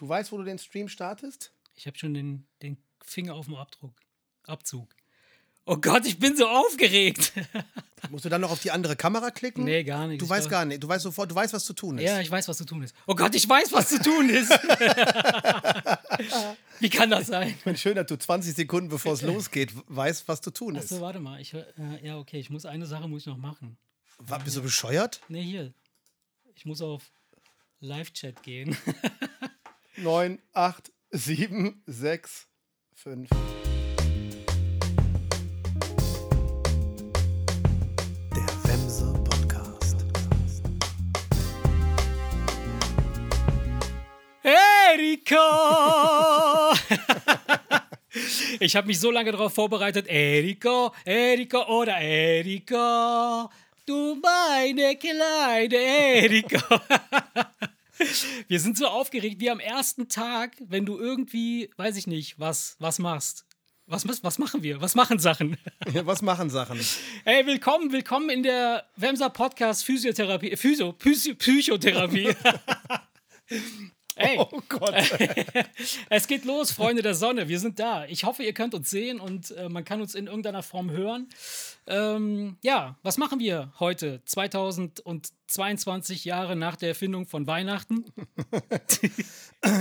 Du weißt, wo du den Stream startest? Ich habe schon den, den Finger auf dem Abdruck. Abzug. Oh Gott, ich bin so aufgeregt. Musst du dann noch auf die andere Kamera klicken? Nee, gar nicht. Du Ich weißt glaub- gar nicht. Du weißt sofort, du weißt, was zu tun ist. Ja, ich weiß, was zu tun ist. Oh Gott, ich weiß, was zu tun ist. Wie kann das sein? Ich meine, schön, dass du 20 Sekunden, bevor es losgeht, weißt, was zu tun ist. Achso, warte mal. Ich, äh, ja, okay, ich muss eine Sache muss ich noch machen. War, bist du bescheuert? Nee, hier. Ich muss auf Live-Chat gehen. 9, 8, 7, 6, 5. Der Wemse Podcast. Erika! ich habe mich so lange darauf vorbereitet. Erika, Erika oder Erika. Du meine kleine Erika. Wir sind so aufgeregt wie am ersten Tag, wenn du irgendwie, weiß ich nicht, was, was machst. Was, was, machen wir? Was machen Sachen? Ja, was machen Sachen? Hey, willkommen, willkommen in der Wemser Podcast Physiotherapie, Physio, Psy- Psychotherapie. Hey, Oh Gott. es geht los, Freunde der Sonne. Wir sind da. Ich hoffe, ihr könnt uns sehen und äh, man kann uns in irgendeiner Form hören. Ähm, ja, was machen wir heute? 2022 Jahre nach der Erfindung von Weihnachten.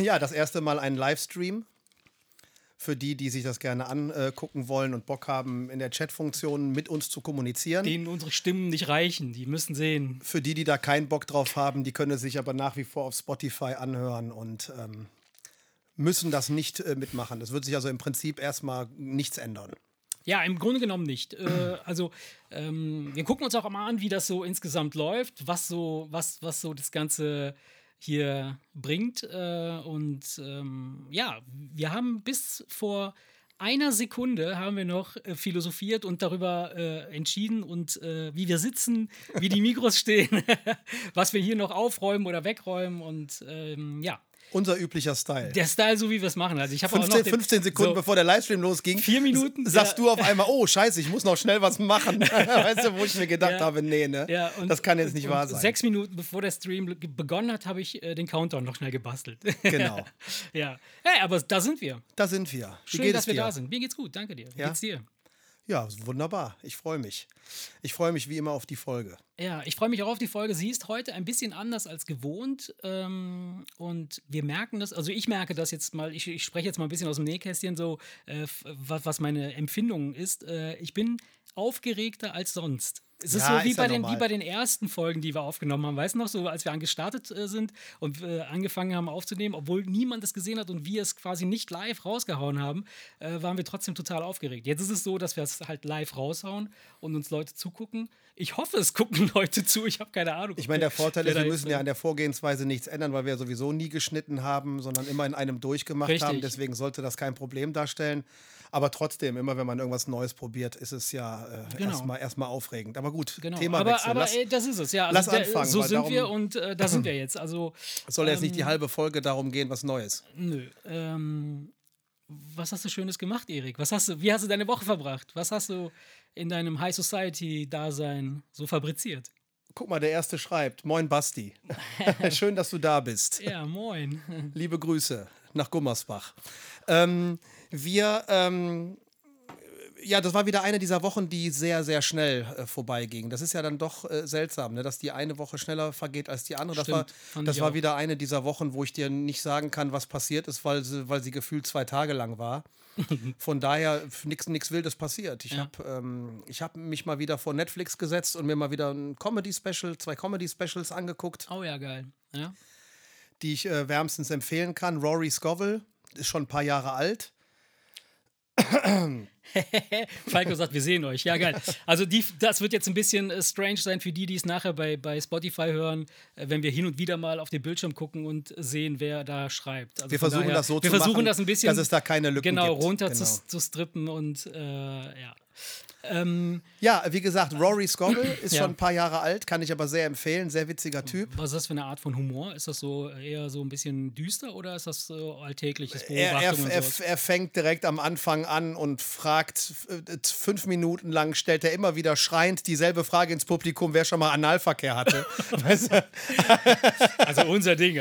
Ja, das erste Mal ein Livestream. Für die, die sich das gerne angucken wollen und Bock haben, in der Chat-Funktion mit uns zu kommunizieren. Denen unsere Stimmen nicht reichen. Die müssen sehen. Für die, die da keinen Bock drauf haben, die können es sich aber nach wie vor auf Spotify anhören und ähm, müssen das nicht äh, mitmachen. Es wird sich also im Prinzip erstmal nichts ändern. Ja, im Grunde genommen nicht. Äh, also, ähm, wir gucken uns auch mal an, wie das so insgesamt läuft, was so, was, was so das Ganze hier bringt. Äh, und ähm, ja, wir haben bis vor einer Sekunde haben wir noch äh, philosophiert und darüber äh, entschieden und äh, wie wir sitzen, wie die Mikros stehen, was wir hier noch aufräumen oder wegräumen und ähm, ja, Unser üblicher Style. der Style, so wie wir es machen. Also ich habe auch noch 15, den, 15 Sekunden so, bevor der Livestream losging, Vier Minuten, sagst ja. du auf einmal, oh scheiße, ich muss noch schnell was machen. weißt du, wo ich mir gedacht Ja. habe, nee, ne? Ja, und- das kann jetzt nicht wahr sein. Sechs Minuten bevor der Stream begonnen hat, habe ich äh, den Countdown noch schnell gebastelt. Genau, ja. Hey, aber da sind wir. da sind wir. Wie Schön, dass wir dir? da sind. Mir geht's gut, danke dir. Wie geht's dir? Ja, wunderbar. Ich freue mich. Ich freue mich wie immer auf die Folge. Ja, ich freue mich auch auf die Folge. Sie ist heute ein bisschen anders als gewohnt. Ähm, und wir merken das, also ich merke das jetzt mal, ich, ich spreche jetzt mal ein bisschen aus dem Nähkästchen, so äh, was meine Empfindung ist. Äh, ich bin aufgeregter als sonst. Es ist Ja, so wie ist ja bei, den, normal. wie bei den ersten Folgen, die wir aufgenommen haben. Weißt du noch, so als wir angestartet äh, sind und äh, angefangen haben aufzunehmen, obwohl niemand es gesehen hat und wir es quasi nicht live rausgehauen haben, äh, waren wir trotzdem total aufgeregt. Jetzt ist es so, dass wir es halt live raushauen und uns Leute zugucken. Ich hoffe, es gucken Leute zu. Ich habe keine Ahnung. Ich meine, der Vorteil ist, wir müssen ja an der Vorgehensweise nichts ändern, weil wir sowieso nie geschnitten haben, sondern immer in einem durchgemacht Richtig. haben. Deswegen sollte das kein Problem darstellen. Aber trotzdem, immer wenn man irgendwas Neues probiert, ist es ja äh, Genau. erstmal erstmal aufregend. Aber gut, Genau, Themawechsel. aber, aber Lass- äh, das ist es, ja. Also lass der- anfangen, So sind darum- wir und äh, da sind wir jetzt. Also, es soll jetzt ähm, nicht die halbe Folge darum gehen, was Neues. nö. Ähm, was hast du Schönes gemacht, Erik? Was hast du, wie hast du deine Woche verbracht? Was hast du in deinem High Society-Dasein so fabriziert? Guck mal, der erste schreibt: Moin Basti. Schön, dass du da bist. Ja, moin. Liebe Grüße nach Gummersbach. Ähm, wir, ähm, ja, das war wieder eine dieser Wochen, die sehr, sehr schnell äh, vorbeiging. Das ist ja dann doch äh, seltsam, ne? dass die eine Woche schneller vergeht als die andere. Das war, Stimmt, das war wieder eine dieser Wochen, wo ich dir nicht sagen kann, was passiert ist, weil sie, weil sie gefühlt zwei Tage lang war. Von daher nichts Wildes passiert. Ich Ja. habe ähm, ich hab mich mal wieder vor Netflix gesetzt und mir mal wieder ein Comedy-Special, zwei Comedy-Specials angeguckt Oh ja, geil. Ja. die ich äh, wärmstens empfehlen kann. Rory Scovel ist schon ein paar Jahre alt. Falco sagt, wir sehen euch. Ja, geil. Also die, das wird jetzt ein bisschen äh, strange sein für die, die es nachher bei, bei Spotify hören, äh, wenn wir hin und wieder mal auf den Bildschirm gucken und sehen, wir da schreibt. Also Wir versuchen daher, das so wir zu versuchen machen, das ein bisschen dass es da keine Lücken genau gibt. runter Genau. Zu, zu strippen und äh, ja. Ähm, Ja, wie gesagt, Rory Scovel ist Ja. schon ein paar Jahre alt, kann ich aber sehr empfehlen. Sehr witziger Typ. was ist das für eine Art von Humor? Ist das so eher so ein bisschen düster oder ist das so alltägliches Er, Beobachtung er, er, sowas? er fängt direkt am Anfang an und fragt, äh, fünf Minuten lang stellt er immer wieder schreiend dieselbe Frage ins Publikum, wer schon mal Analverkehr hatte. weißt du? Also unser Ding.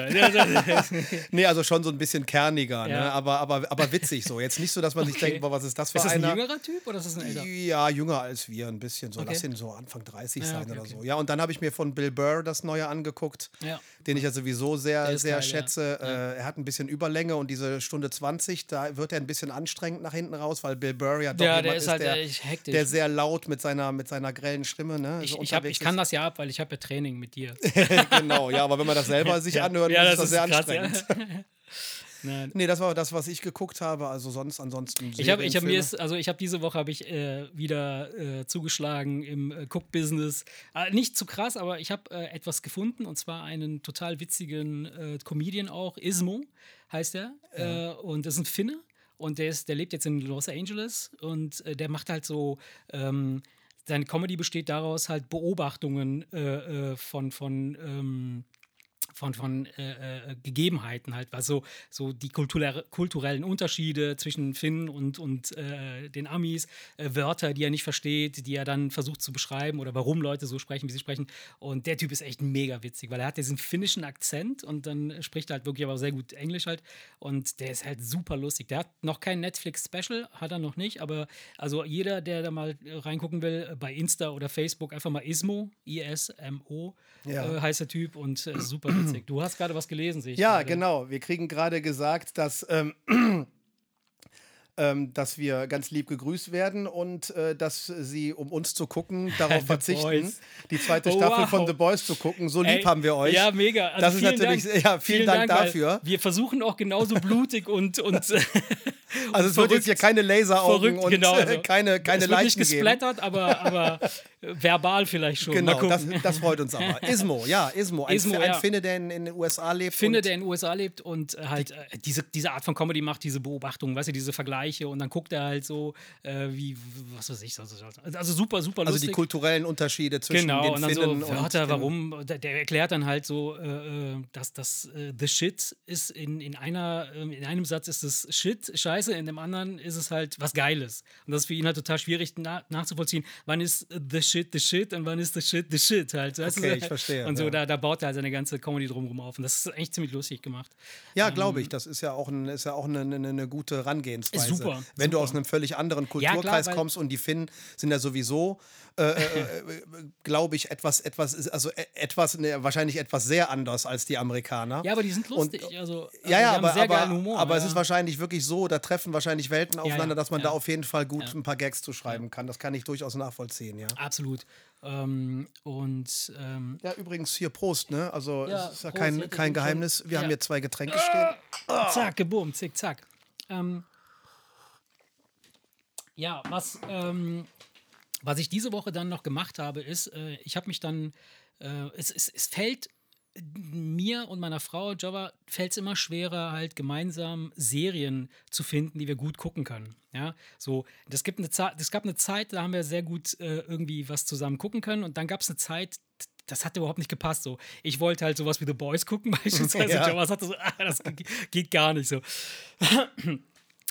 Nee, also schon so ein bisschen kerniger, ne? Ja. aber, aber, aber witzig so. Jetzt nicht so, dass man sich Okay. denkt, boah, was ist das für Ist das ein einer? jüngerer Typ oder ist das ein älter? Ja, jünger als wir, ein bisschen so. Okay. Lass ihn so Anfang 30 Ja, sein okay, oder okay. so. Ja, und dann habe ich mir von Bill Burr das neue angeguckt, Ja. den ich ja sowieso sehr, Der ist sehr geil, ja. schätze. Äh, er hat ein bisschen Überlänge und diese Stunde 20, da wird er ein bisschen anstrengend nach hinten raus, weil Bill Burr ja doch Ja, jemand der ist halt der, echt hektisch. der sehr laut mit seiner, mit seiner grellen Stimme ne, Ich, so ich, hab, ich kann das ja ab, weil ich habe ja Training mit dir. ist. genau, ja, aber wenn man das selber sich anhört, ja, ist das sehr krass, ja. anstrengend. Nein. Nee, das war das, was ich geguckt habe. Also sonst ansonsten. Ich habe ich hab mir also ich habe diese Woche habe ich äh, wieder äh, zugeschlagen im äh, Cook-Business. Äh, nicht zu krass, aber ich habe äh, etwas gefunden und zwar einen total witzigen äh, Comedian auch, Ismo heißt er. Äh, und das ist ein Finne und der, ist, der lebt jetzt in Los Angeles und der macht halt so. Ähm, seine Comedy besteht daraus, halt Beobachtungen äh, von, von ähm, von, von äh, äh, Gegebenheiten halt, was so, so die kulturelle, kulturellen Unterschiede zwischen Finnen und, und äh, den Amis, äh, Wörter, die er nicht versteht, die er dann versucht zu beschreiben oder warum Leute so sprechen, wie sie sprechen. Und der Typ ist echt mega witzig, weil er hat diesen finnischen Akzent und dann spricht er halt wirklich aber sehr gut Englisch halt. Und der ist halt super lustig. Der hat noch kein Netflix-Special, hat er noch nicht, aber also jeder, der da mal reingucken will, äh, bei Insta oder Facebook, einfach mal Ismo, I-S-M-O, Ja. äh, heißt der Typ und super witzig. Du hast gerade was gelesen, sehe ich. Ja, gerade. genau. Wir kriegen gerade gesagt, dass, ähm, ähm, dass wir ganz lieb gegrüßt werden und äh, dass sie, um uns zu gucken, darauf verzichten, Boys. die zweite Staffel wow. von The Boys zu gucken. So lieb Ey, haben wir euch. Ja, mega. Also Das ist vielen natürlich- Dank. ja, vielen Dank weil dafür. Wir versuchen auch genauso blutig und, und also es wird verrückt. jetzt hier keine Laseraugen verrückt, und genau. Also, keine, keine es wird nicht Leichen geben. gesplattert, aber, aber äh, verbal vielleicht schon. Genau, das, das freut uns aber. Ismo, ja, Ismo. Ein, Ismo, ein ja. Finne, der in, in den USA lebt. finde, und der in den USA lebt und äh, halt äh, diese, diese Art von Comedy macht, diese Beobachtungen, weißt du, diese Vergleiche und dann guckt er halt so, äh, wie, was weiß ich, so- so- so- also super, super also lustig. die kulturellen Unterschiede zwischen Genau, den und dann Finnen so und Wörter, den- warum, der, der erklärt dann halt so, äh, äh, dass das äh, The Shit ist in, in einer, ähm, in einem Satz ist es Shit, Scheiße, in dem anderen ist es halt was Geiles. Und das ist für ihn halt total schwierig na, nachzuvollziehen, wann ist The Shit the Shit und wann ist The Shit the Shit halt. weißt du? Okay, ich verstehe, Und so, ja. da, da baut er halt seine ganze Comedy drumherum auf und das ist echt ziemlich lustig gemacht. Ja, glaube ich. Das ist ja auch, ein, ist ja auch eine, eine, eine gute Herangehensweise. Super, Wenn du super. aus einem völlig anderen Ja, Kulturkreis klar, weil- kommst und die Finnen sind ja sowieso, äh, äh, äh, glaube ich, etwas, etwas, also etwas, ne, wahrscheinlich etwas sehr anders als die Amerikaner. Ja, aber die sind Und- lustig. also, Ja, also ja, haben aber, sehr aber, Humor. aber es ja. ist wahrscheinlich wirklich so, da treffen wahrscheinlich Welten aufeinander, ja, dass man ja. da auf jeden Fall gut ein paar Gags zu schreiben kann. Das kann ich durchaus nachvollziehen, ja. Absolut. Ähm, und ähm, Ja, übrigens hier Prost, ne? Also Ja, es ist ja Prost, kein, kein Geheimnis. Wir Ja. haben hier zwei Getränke stehen. Zack, geboom, zick, zack. Ähm, ja, was, ähm, was ich diese Woche dann noch gemacht habe, ist, äh, ich habe mich dann, äh, es, es, es fällt mir und meiner Frau Java fällt es immer schwerer, halt gemeinsam Serien zu finden, die wir gut gucken können. Ja, so, das gibt eine Zeit, es gab eine Zeit, da haben wir sehr gut äh, irgendwie was zusammen gucken können und dann gab es eine Zeit, das hat überhaupt nicht gepasst. So, ich wollte halt sowas wie The Boys gucken, beispielsweise. Ja. Java sagte so, ah, das ge- geht gar nicht so.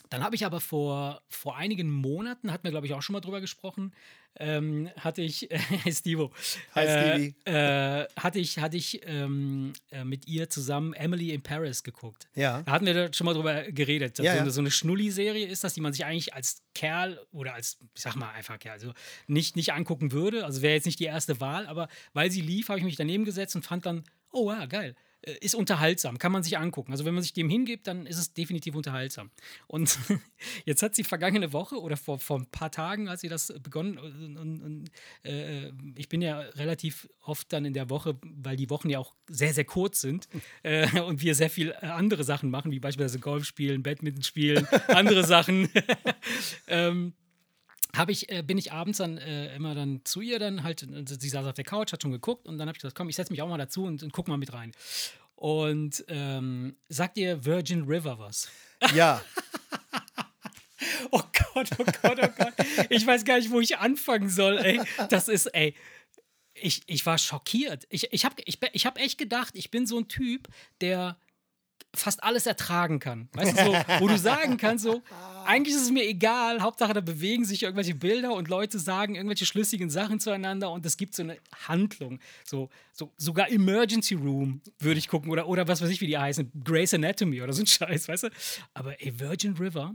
Dann habe ich aber vor, vor einigen Monaten, hatten wir glaube ich auch schon mal drüber gesprochen, ähm, hatte ich, äh, Stivo, Hi, äh, äh, hatte ich, hatte ich ähm, äh, mit ihr zusammen Emily in Paris geguckt. Ja. Da hatten wir schon mal drüber geredet. Ja, so, ja. Eine, so eine Schnulli-Serie ist das, die man sich eigentlich als Kerl oder als, ich sag mal einfach Kerl, also nicht, nicht angucken würde. Also wäre jetzt nicht die erste Wahl, aber weil sie lief, habe ich mich daneben gesetzt und fand dann, oh ja, geil. Äh, Ist unterhaltsam, kann man sich angucken. Also, wenn man sich dem hingibt, dann ist es definitiv unterhaltsam. Und jetzt hat sie vergangene Woche oder vor, vor ein paar Tagen, als sie das begonnen, und, und, und äh, ich bin ja relativ oft dann in der Woche, weil die Wochen ja auch sehr, sehr kurz sind äh, und wir sehr viel äh, andere Sachen machen, wie beispielsweise Golf spielen, Badminton spielen, andere Sachen. ähm, habe ich, äh, bin ich abends dann äh, immer dann zu ihr dann halt, äh, sie saß auf der Couch, hat schon geguckt und dann habe ich gesagt, komm, ich setze mich auch mal dazu und, und guck mal mit rein. Und ähm, sagt ihr Virgin River was? Ja. Oh Gott, oh Gott, oh Gott. Ich weiß gar nicht, wo ich anfangen soll, ey. Das ist, ey. Ich, ich war schockiert. Ich, ich habe ich, ich hab echt gedacht, ich bin so ein Typ, der fast alles ertragen kann. Weißt du, so, wo du sagen kannst, so, eigentlich ist es mir egal, Hauptsache da bewegen sich irgendwelche Bilder und Leute sagen irgendwelche schlüssigen Sachen zueinander und es gibt so eine Handlung. So, so sogar Emergency Room würde ich gucken oder, oder was weiß ich, wie die heißen, Grey's Anatomy oder so ein Scheiß, weißt du? Aber ey, Virgin River,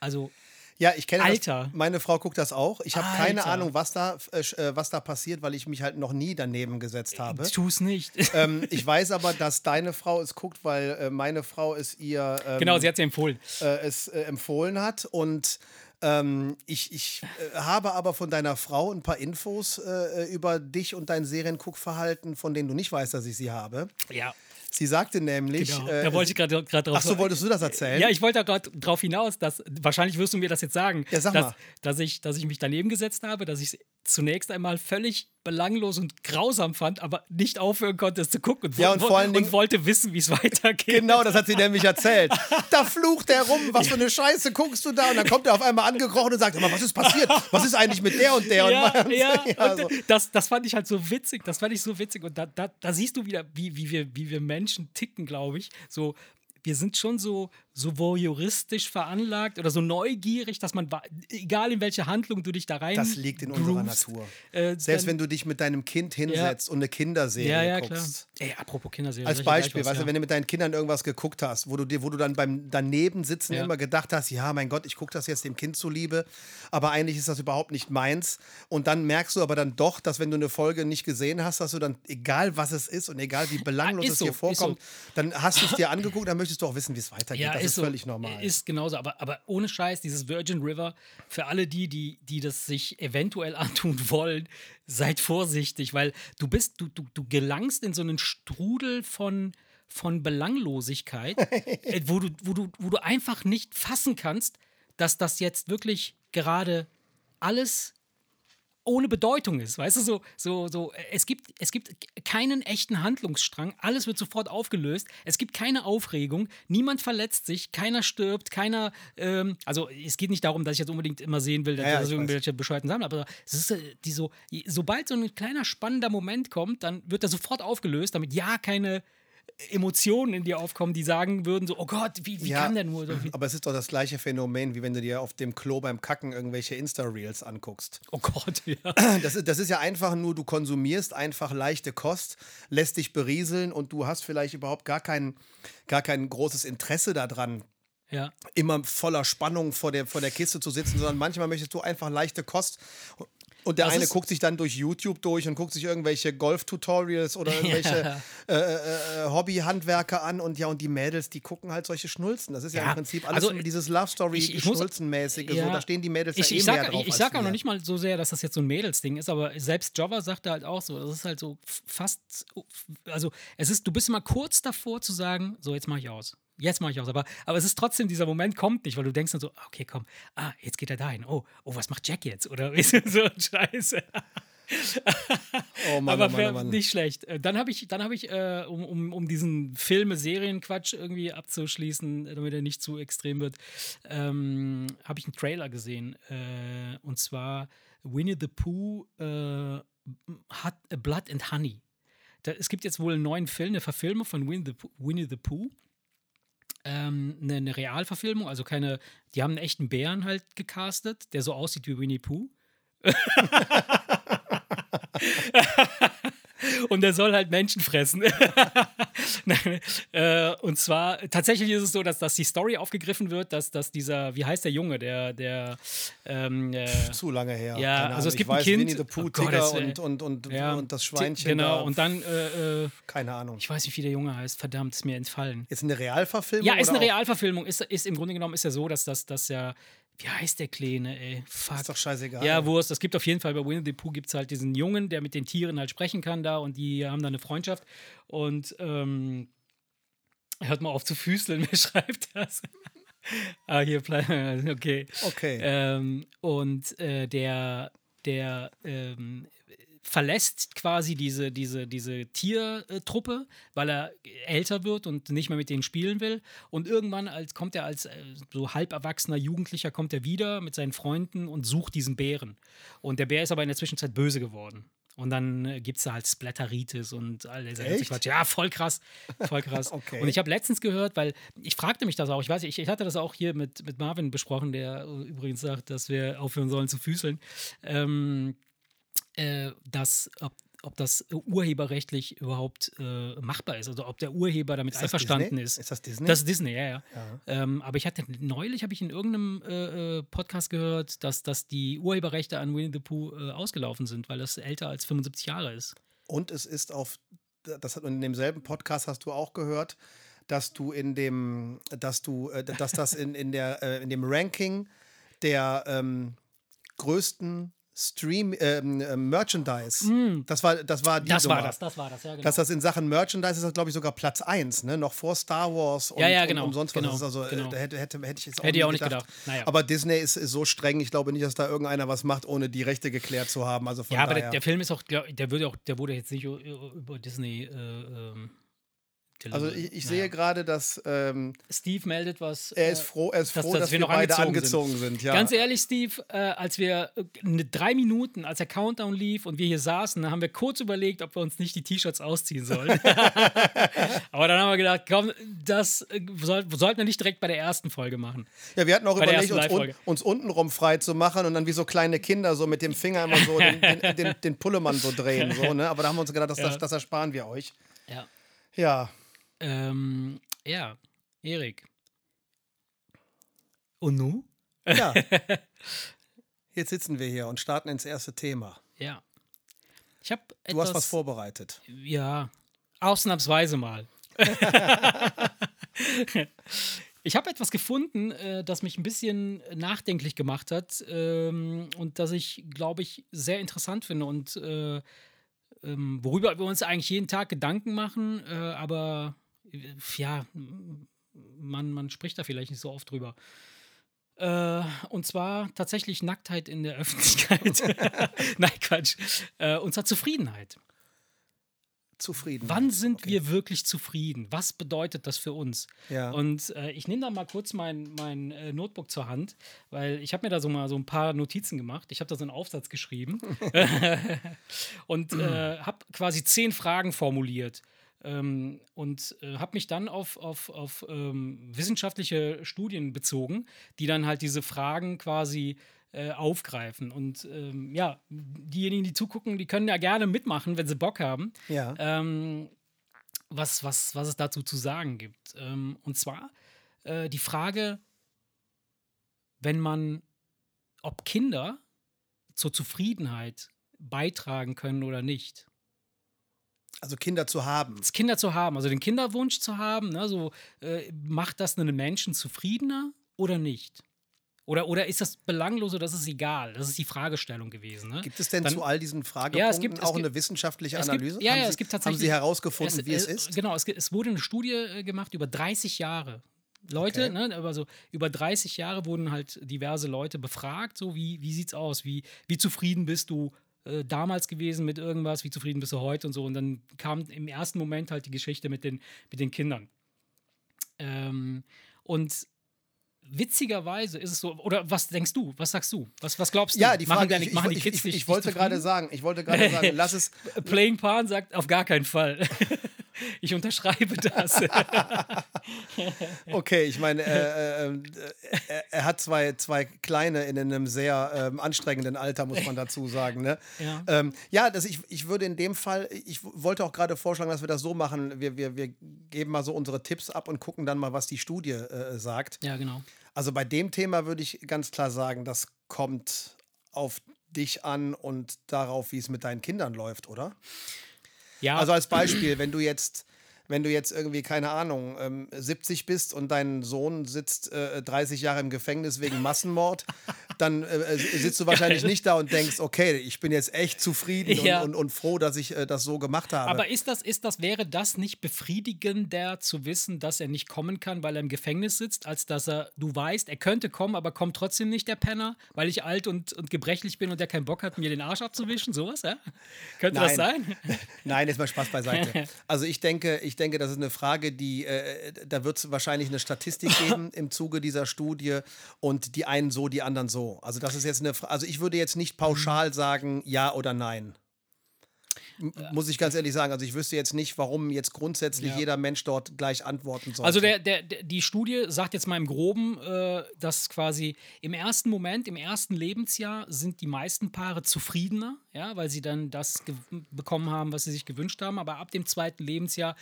also Ja, ich kenne Alter. das. Meine Frau guckt das auch. Ich habe keine. Ahnung, was da, äh, äh, was da passiert, weil ich mich halt noch nie daneben gesetzt habe. tu's nicht. ähm, ich weiß aber, dass deine Frau es guckt, weil äh, meine Frau es ihr ähm, genau, sie hat sie empfohlen. äh, es äh, empfohlen hat. Und ähm, ich, ich äh, habe aber von deiner Frau ein paar Infos äh, über dich und dein Serienguckverhalten, von denen du nicht weißt, dass ich sie habe. Ja. Sie sagte nämlich. Genau. äh, da wollte ich gerade drauf Ach so, wolltest du das erzählen? Ja, ich wollte da gerade drauf hinaus, dass wahrscheinlich wirst du mir das jetzt sagen, Ja, sag dass, mal. dass ich, dass ich mich daneben gesetzt habe, dass ich es zunächst einmal völlig belanglos und grausam fand, aber nicht aufhören konnte, es zu gucken und, Ja, und vor allen Dingen- und wollte wissen, wie es weitergeht. Genau, das hat sie nämlich erzählt. Da flucht er rum, was für eine Scheiße guckst du da? Und dann kommt er auf einmal angekrochen und sagt, "Hör mal, was ist passiert? Was ist eigentlich mit der und der? Ja, und ja, Ja, und so. das, das fand ich halt so witzig, das fand ich so witzig und da, da, da siehst du wieder, wie, wie, wir, wie wir Menschen ticken, glaube ich, so wir sind schon so, so voyeuristisch veranlagt oder so neugierig, dass man, egal in welche Handlung du dich da rein Das liegt in unserer groovst, Natur. äh, Selbst wenn du dich mit deinem Kind hinsetzt und eine Kinderserie Ja, ja, guckst. klar. Ey, apropos Kinderserie. Als Beispiel, was, weißt du, ja. wenn du mit deinen Kindern irgendwas geguckt hast, wo du dir, wo du dann beim daneben sitzen Ja. immer gedacht hast, ja, mein Gott, ich gucke das jetzt dem Kind zuliebe, aber eigentlich ist das überhaupt nicht meins. Und dann merkst du aber dann doch, dass wenn du eine Folge nicht gesehen hast, dass du dann, egal was es ist und egal wie belanglos Ah, es so, dir vorkommt, dann hast du es dir angeguckt, dann möchtest du auch wissen, wie es weitergeht. Ist, ist, so. völlig normal. Ist genauso, aber, aber ohne Scheiß, dieses Virgin River, für alle die, die, die das sich eventuell antun wollen, seid vorsichtig, weil du bist, du, du, du gelangst in so einen Strudel von, von Belanglosigkeit, äh, wo, du, wo, du, wo du einfach nicht fassen kannst, dass das jetzt wirklich gerade alles ohne Bedeutung ist. Weißt du, so, so, so, es gibt, es gibt keinen echten Handlungsstrang, alles wird sofort aufgelöst, es gibt keine Aufregung, niemand verletzt sich, keiner stirbt, keiner, ähm, also es geht nicht darum, dass ich jetzt unbedingt immer sehen will, dass Ja, ja, irgendwelche bescheuerten Sachen, aber es ist äh, die so, sobald so ein kleiner spannender Moment kommt, dann wird er sofort aufgelöst, damit ja keine Emotionen in dir aufkommen, die sagen würden so, oh Gott, wie, wie Ja, kann der nur so, aber es ist doch das gleiche Phänomen, wie wenn du dir auf dem Klo beim Kacken irgendwelche Insta-Reels anguckst. oh Gott, ja. Das ist, das ist ja einfach nur, du konsumierst einfach leichte Kost, lässt dich berieseln und du hast vielleicht überhaupt gar kein, gar kein großes Interesse daran, ja. immer voller Spannung vor der, vor der Kiste zu sitzen, sondern manchmal möchtest du einfach leichte Kost. Und der Das eine guckt sich dann durch YouTube durch und guckt sich irgendwelche Golf-Tutorials oder irgendwelche äh, äh, äh, Hobbyhandwerker an und ja, und die Mädels, die gucken halt solche Schnulzen. Das ist ja, Ja, im Prinzip alles also, so dieses Love Story ich- ich muss- Schnulzenmäßige, so, Ja. da stehen die Mädels ich, ja eh ich sag, mehr drauf. Ich, ich als sag auch noch nicht mal so sehr, dass das jetzt so ein Mädelsding ist, aber selbst Jobber sagte halt auch so, das ist halt so fast, also es ist, du bist immer kurz davor zu sagen, so jetzt mache ich aus. Jetzt mache ich aus, aber, aber es ist trotzdem, dieser Moment kommt nicht, weil du denkst dann so, okay, komm, ah, jetzt geht er dahin. Oh, oh, was macht Jack jetzt? Oder weißt du, so ein Scheiße. Oh Mann, aber oh Mann, oh Mann. nicht schlecht. Äh, Dann habe ich, dann hab ich äh, um, um, um diesen Filme-Serien-Quatsch irgendwie abzuschließen, damit er nicht zu extrem wird, ähm, habe ich einen Trailer gesehen. Äh, und zwar Winnie the Pooh äh, hat Blood and Honey. Da, es gibt jetzt wohl einen neuen Film, eine Verfilmung von Winnie the. Winnie the Pooh. Ähm, eine, eine Realverfilmung, also keine, die haben einen echten Bären halt gecastet, der so aussieht wie Winnie Pooh. Und der soll halt Menschen fressen. Nein, äh, und zwar, tatsächlich ist es so, dass, dass die Story aufgegriffen wird, dass, dass dieser, wie heißt der Junge, der, der, ähm, äh, Zu lange her. Ja, also es gibt ich ein weiß, Kind- Winnie the Pooh, Oh Gott, Tigger das und, und, und, ja, und das Schweinchen. Genau, da. und dann, äh, äh, Keine Ahnung. ich weiß nicht, wie der Junge heißt, verdammt, ist mir entfallen. Ist eine Realverfilmung? Ja, ist eine Realverfilmung. Ist, ist im Grunde genommen ist ja so, dass das, das ja. Wie heißt der Kleine, ey? Fuck. Ist doch scheißegal. Ja, Wurst. Es gibt auf jeden Fall bei Winnie the Pooh gibt es halt diesen Jungen, der mit den Tieren halt sprechen kann da und die haben da eine Freundschaft. Und ähm, hört mal auf zu füßeln, wer schreibt das? ah, hier, okay. Okay. Ähm, und äh, der, der ähm, verlässt quasi diese, diese, diese Tiertruppe, weil er älter wird und nicht mehr mit denen spielen will. Und irgendwann als, kommt er als äh, so halb erwachsener Jugendlicher, kommt er wieder mit seinen Freunden und sucht diesen Bären. Und der Bär ist aber in der Zwischenzeit böse geworden. Und dann äh, gibt es da halt Splatteritis und all dieser ganze? Quatsch. Ja, voll krass. Voll krass. Okay. Und ich habe letztens gehört, weil ich fragte mich das auch, ich weiß, ich, ich hatte das auch hier mit, mit Marvin besprochen, der übrigens sagt, dass wir aufhören sollen zu füßeln, ähm, äh, dass, ob, ob das urheberrechtlich überhaupt äh, machbar ist, also ob der Urheber damit Ist einverstanden Disney? ist. Ist das Disney? Das ist Disney, ja, ja. Ja. Ähm, aber ich hatte neulich habe ich in irgendeinem äh, äh, Podcast gehört, dass, dass die Urheberrechte an Winnie the Pooh äh, ausgelaufen sind, weil das älter als 75 Jahre ist. Und es ist auf, das hat in demselben Podcast hast du auch gehört, dass du in dem, dass du, äh, dass das in, in der, äh, in dem Ranking der ähm, größten Stream ähm, äh, Merchandise, das war, das war die Mm. Das war Nummer. das, das war das, ja, genau. Dass das in Sachen Merchandise ist das, glaube ich, sogar Platz 1, ne? Noch vor Star Wars und, Ja, ja, genau, und, und sonst was. genau, ist also, genau. äh, da hätte, hätte, hätte ich jetzt auch Hätte nie ich auch nicht gedacht. gedacht. Naja. Aber Disney ist, ist so streng, ich glaube nicht, dass da irgendeiner was macht, ohne die Rechte geklärt zu haben. Also von ja, aber daher. der, der Film ist auch, glaub, der würde auch, der wurde jetzt nicht u- über Disney. Äh, ähm, also ich, ich Naja. sehe gerade, dass ähm, Steve meldet was. er ist äh, froh, er ist dass- froh, dass dass, wir wir, noch beide angezogen angezogen sind. Ja. Ganz ehrlich, Steve, äh, als wir äh, ne, drei Minuten, als der Countdown lief und wir hier saßen, da haben wir kurz überlegt, ob wir uns nicht die T-Shirts ausziehen sollen. Aber dann haben wir gedacht, komm, das äh, soll, sollten wir nicht direkt bei der ersten Folge machen. ja, wir hatten auch bei überlegt, uns, un, uns untenrum frei zu machen und dann wie so kleine Kinder so mit dem Finger immer so den, den, den, den Pullemann so drehen. So, ne? Aber da haben wir uns gedacht, das, das, Ja. das ersparen wir euch. Ja. Ja. Ähm, ja, Erik. Und nu? Ja. Jetzt sitzen wir hier und starten ins erste Thema. Ja. Ich habe etwas. Du hast was vorbereitet. Ja, ausnahmsweise mal. ich habe etwas gefunden, äh, das mich ein bisschen nachdenklich gemacht hat ähm, und das ich, glaube ich, sehr interessant finde und äh, ähm, worüber wir uns eigentlich jeden Tag Gedanken machen, äh, aber ja, man, man spricht da vielleicht nicht so oft drüber. Äh, und zwar tatsächlich Nacktheit in der Öffentlichkeit. Nein, Quatsch. Äh, und zwar Zufriedenheit. Zufrieden. Wann sind wir wirklich zufrieden? Was bedeutet das für uns? Ja. Und äh, ich nehme da mal kurz mein, mein äh, Notebook zur Hand, weil ich habe mir da so mal so ein paar Notizen gemacht. Ich habe da so einen Aufsatz geschrieben und äh, habe quasi zehn Fragen formuliert. Ähm, und äh, habe mich dann auf, auf, auf ähm, wissenschaftliche Studien bezogen, die dann halt diese Fragen quasi äh, aufgreifen. Und ähm, ja, diejenigen, die zugucken, die können ja gerne mitmachen, wenn sie Bock haben Ja. ähm, was, was, was es dazu zu sagen gibt. Ähm, und zwar äh, die Frage, wenn man, ob Kinder zur Zufriedenheit beitragen können oder nicht. Also Kinder zu haben. Kinder zu haben, also den Kinderwunsch zu haben, ne, so, äh, macht das einen Menschen zufriedener oder nicht? Oder, oder ist das belanglos oder ist es egal? Das ist die Fragestellung gewesen. Ne? Gibt es denn Dann- zu all diesen Fragepunkten Ja, es gibt- es auch gibt- eine wissenschaftliche es gibt- Analyse? ja, haben ja, Sie, es gibt Haben tatsächlich- Sie herausgefunden, wie es ist? Genau, es, es wurde eine Studie äh, gemacht über 30 Jahre. Leute, Okay. ne, also über 30 Jahre wurden halt diverse Leute befragt, so wie, wie sieht's aus, wie, wie zufrieden bist du äh, damals gewesen mit irgendwas, wie zufrieden bist du heute und so. Und dann kam im ersten Moment halt die Geschichte mit den, mit den Kindern. Ähm, und witzigerweise ist es so, oder was denkst du, was sagst du, was, was glaubst du? Ja, die machen, Frage, deine, ich, machen die ich, Kids ich, dich, ich, dich wollte gerade sagen, ich wollte gerade sagen, lass es, Playing Pan sagt auf gar keinen Fall. ich unterschreibe das. okay, ich meine, äh, äh, äh, er, hat zwei, zwei Kleine in einem sehr ähm, anstrengenden Alter, muss man dazu sagen. Ne? Ja. Ähm, ja, das, ich, ich würde in dem Fall, ich wollte auch gerade vorschlagen, dass wir das so machen, wir, wir, wir geben mal so unsere Tipps ab und gucken dann mal, was die Studie äh, sagt. ja, genau. Also bei dem Thema würde ich ganz klar sagen, das kommt auf dich an und darauf, wie es mit deinen Kindern läuft, oder? Ja, Also als Beispiel, wenn du jetzt, wenn du jetzt irgendwie, keine Ahnung, ähm, 70 bist und dein Sohn sitzt äh, 30 Jahre im Gefängnis wegen Massenmord, dann äh, sitzt du wahrscheinlich Geil. nicht da und denkst, okay, ich bin jetzt echt zufrieden Ja. und, und, und froh, dass ich äh, das so gemacht habe. Aber ist das, ist das, wäre das nicht befriedigender zu wissen, dass er nicht kommen kann, weil er im Gefängnis sitzt, als dass er, du weißt, er könnte kommen, aber kommt trotzdem nicht der Penner, weil ich alt und, und gebrechlich bin und der keinen Bock hat, mir den Arsch abzuwischen? Sowas, ja? Könnte das sein? Nein, jetzt mal Spaß beiseite. Also ich denke, ich denke, das ist eine Frage, die, äh, da wird es wahrscheinlich eine Statistik geben im Zuge dieser Studie und die einen so, die anderen so. Also das ist jetzt eine, also ich würde jetzt nicht pauschal sagen, ja oder nein. M muss ich ganz ehrlich sagen. Also ich wüsste jetzt nicht, warum jetzt grundsätzlich Ja. jeder Mensch dort gleich antworten sollte. Also der, der, die Studie sagt jetzt mal im Groben, äh, dass quasi im ersten Moment, im ersten Lebensjahr sind die meisten Paare zufriedener, ja, weil sie dann das bekommen haben, was sie sich gewünscht haben. Aber ab dem zweiten Lebensjahr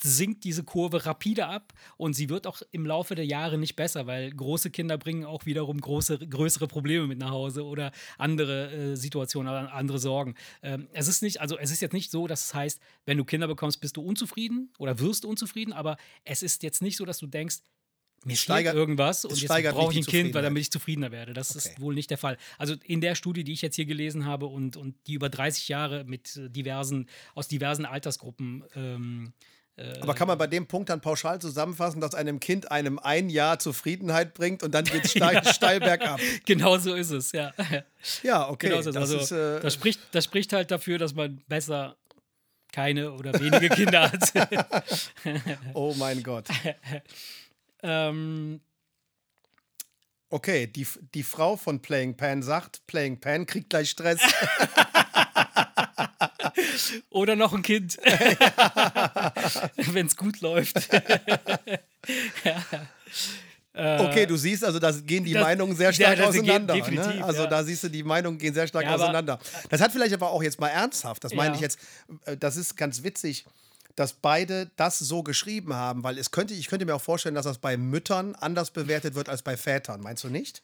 sinkt diese Kurve rapide ab und sie wird auch im Laufe der Jahre nicht besser, weil große Kinder bringen auch wiederum große, größere Probleme mit nach Hause oder andere äh, Situationen, andere Sorgen. Ähm, es ist nicht, also es ist jetzt nicht so, dass es heißt, wenn du Kinder bekommst, bist du unzufrieden oder wirst du unzufrieden, aber es ist jetzt nicht so, dass du denkst, mir steigert- irgendwas und jetzt brauche ich ein Kind, weil damit ich zufriedener werde. Das Okay. ist wohl nicht der Fall. Also in der Studie, die ich jetzt hier gelesen habe und, und die über 30 Jahre mit äh, diversen, aus diversen Altersgruppen ähm, Aber kann man bei dem Punkt dann pauschal zusammenfassen, dass einem Kind einem ein Jahr Zufriedenheit bringt und dann geht es steil, steil bergab? Genau so ist es, ja. Ja, okay. genau so das Also, ist, äh, das, spricht, das spricht halt dafür, dass man besser keine oder wenige Kinder hat. oh mein Gott. Ähm, Okay, die, die Frau von Playing Pan sagt, Playing Pan kriegt gleich Stress. oder noch ein Kind, wenn es gut läuft. Okay, du siehst, also da gehen die das- Meinungen sehr ja, stark geht auseinander. definitiv, ne? Also ja. da siehst du, die Meinungen gehen sehr stark Ja, auseinander. Das hat vielleicht aber auch jetzt mal ernsthaft, das meine Ja. ich jetzt, äh, das ist ganz witzig, dass beide das so geschrieben haben, weil es könnte, ich könnte mir auch vorstellen, dass das bei Müttern anders bewertet wird als bei Vätern. Meinst du nicht?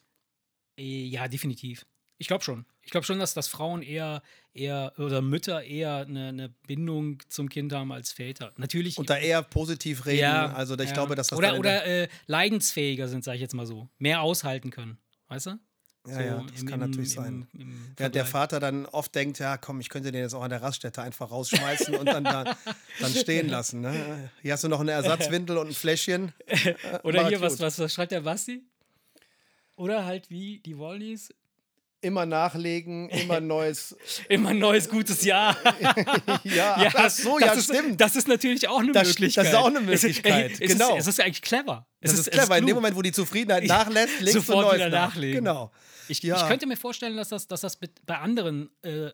Äh, Ja, definitiv. Ich glaube schon. Ich glaube schon, dass, dass Frauen eher, eher oder Mütter eher eine, eine Bindung zum Kind haben als Väter. Natürlich. Und da eher positiv reden. ja, also ich ja. glaube, dass das Oder, oder äh, leidensfähiger sind, sage ich jetzt mal so. Mehr aushalten können. Weißt du? Ja, So ja, das kann natürlich sein. Im, im Während der Vergleich. Vater dann oft denkt, ja komm, ich könnte den jetzt auch an der Raststätte einfach rausschmeißen und dann, da, dann stehen lassen. Ne? Hier hast du noch eine Ersatzwindel und ein Fläschchen. Oder War hier, was, was, was schreibt der Basti? Oder halt wie die Wollnies. Immer nachlegen, immer neues. Immer ein neues gutes Jahr. Ja, ach so, das ja, ist, stimmt. Das ist natürlich auch eine Das- Möglichkeit. das ist auch eine Es Möglichkeit, Es ist, genau. Es ist, eigentlich clever. Es Das ist clever. In dem. Moment, wo die Zufriedenheit nachlässt, legst du neues wieder nach. nachlegen. Genau. Ich, Ja. ich könnte mir vorstellen, dass das, dass das bei anderen, äh,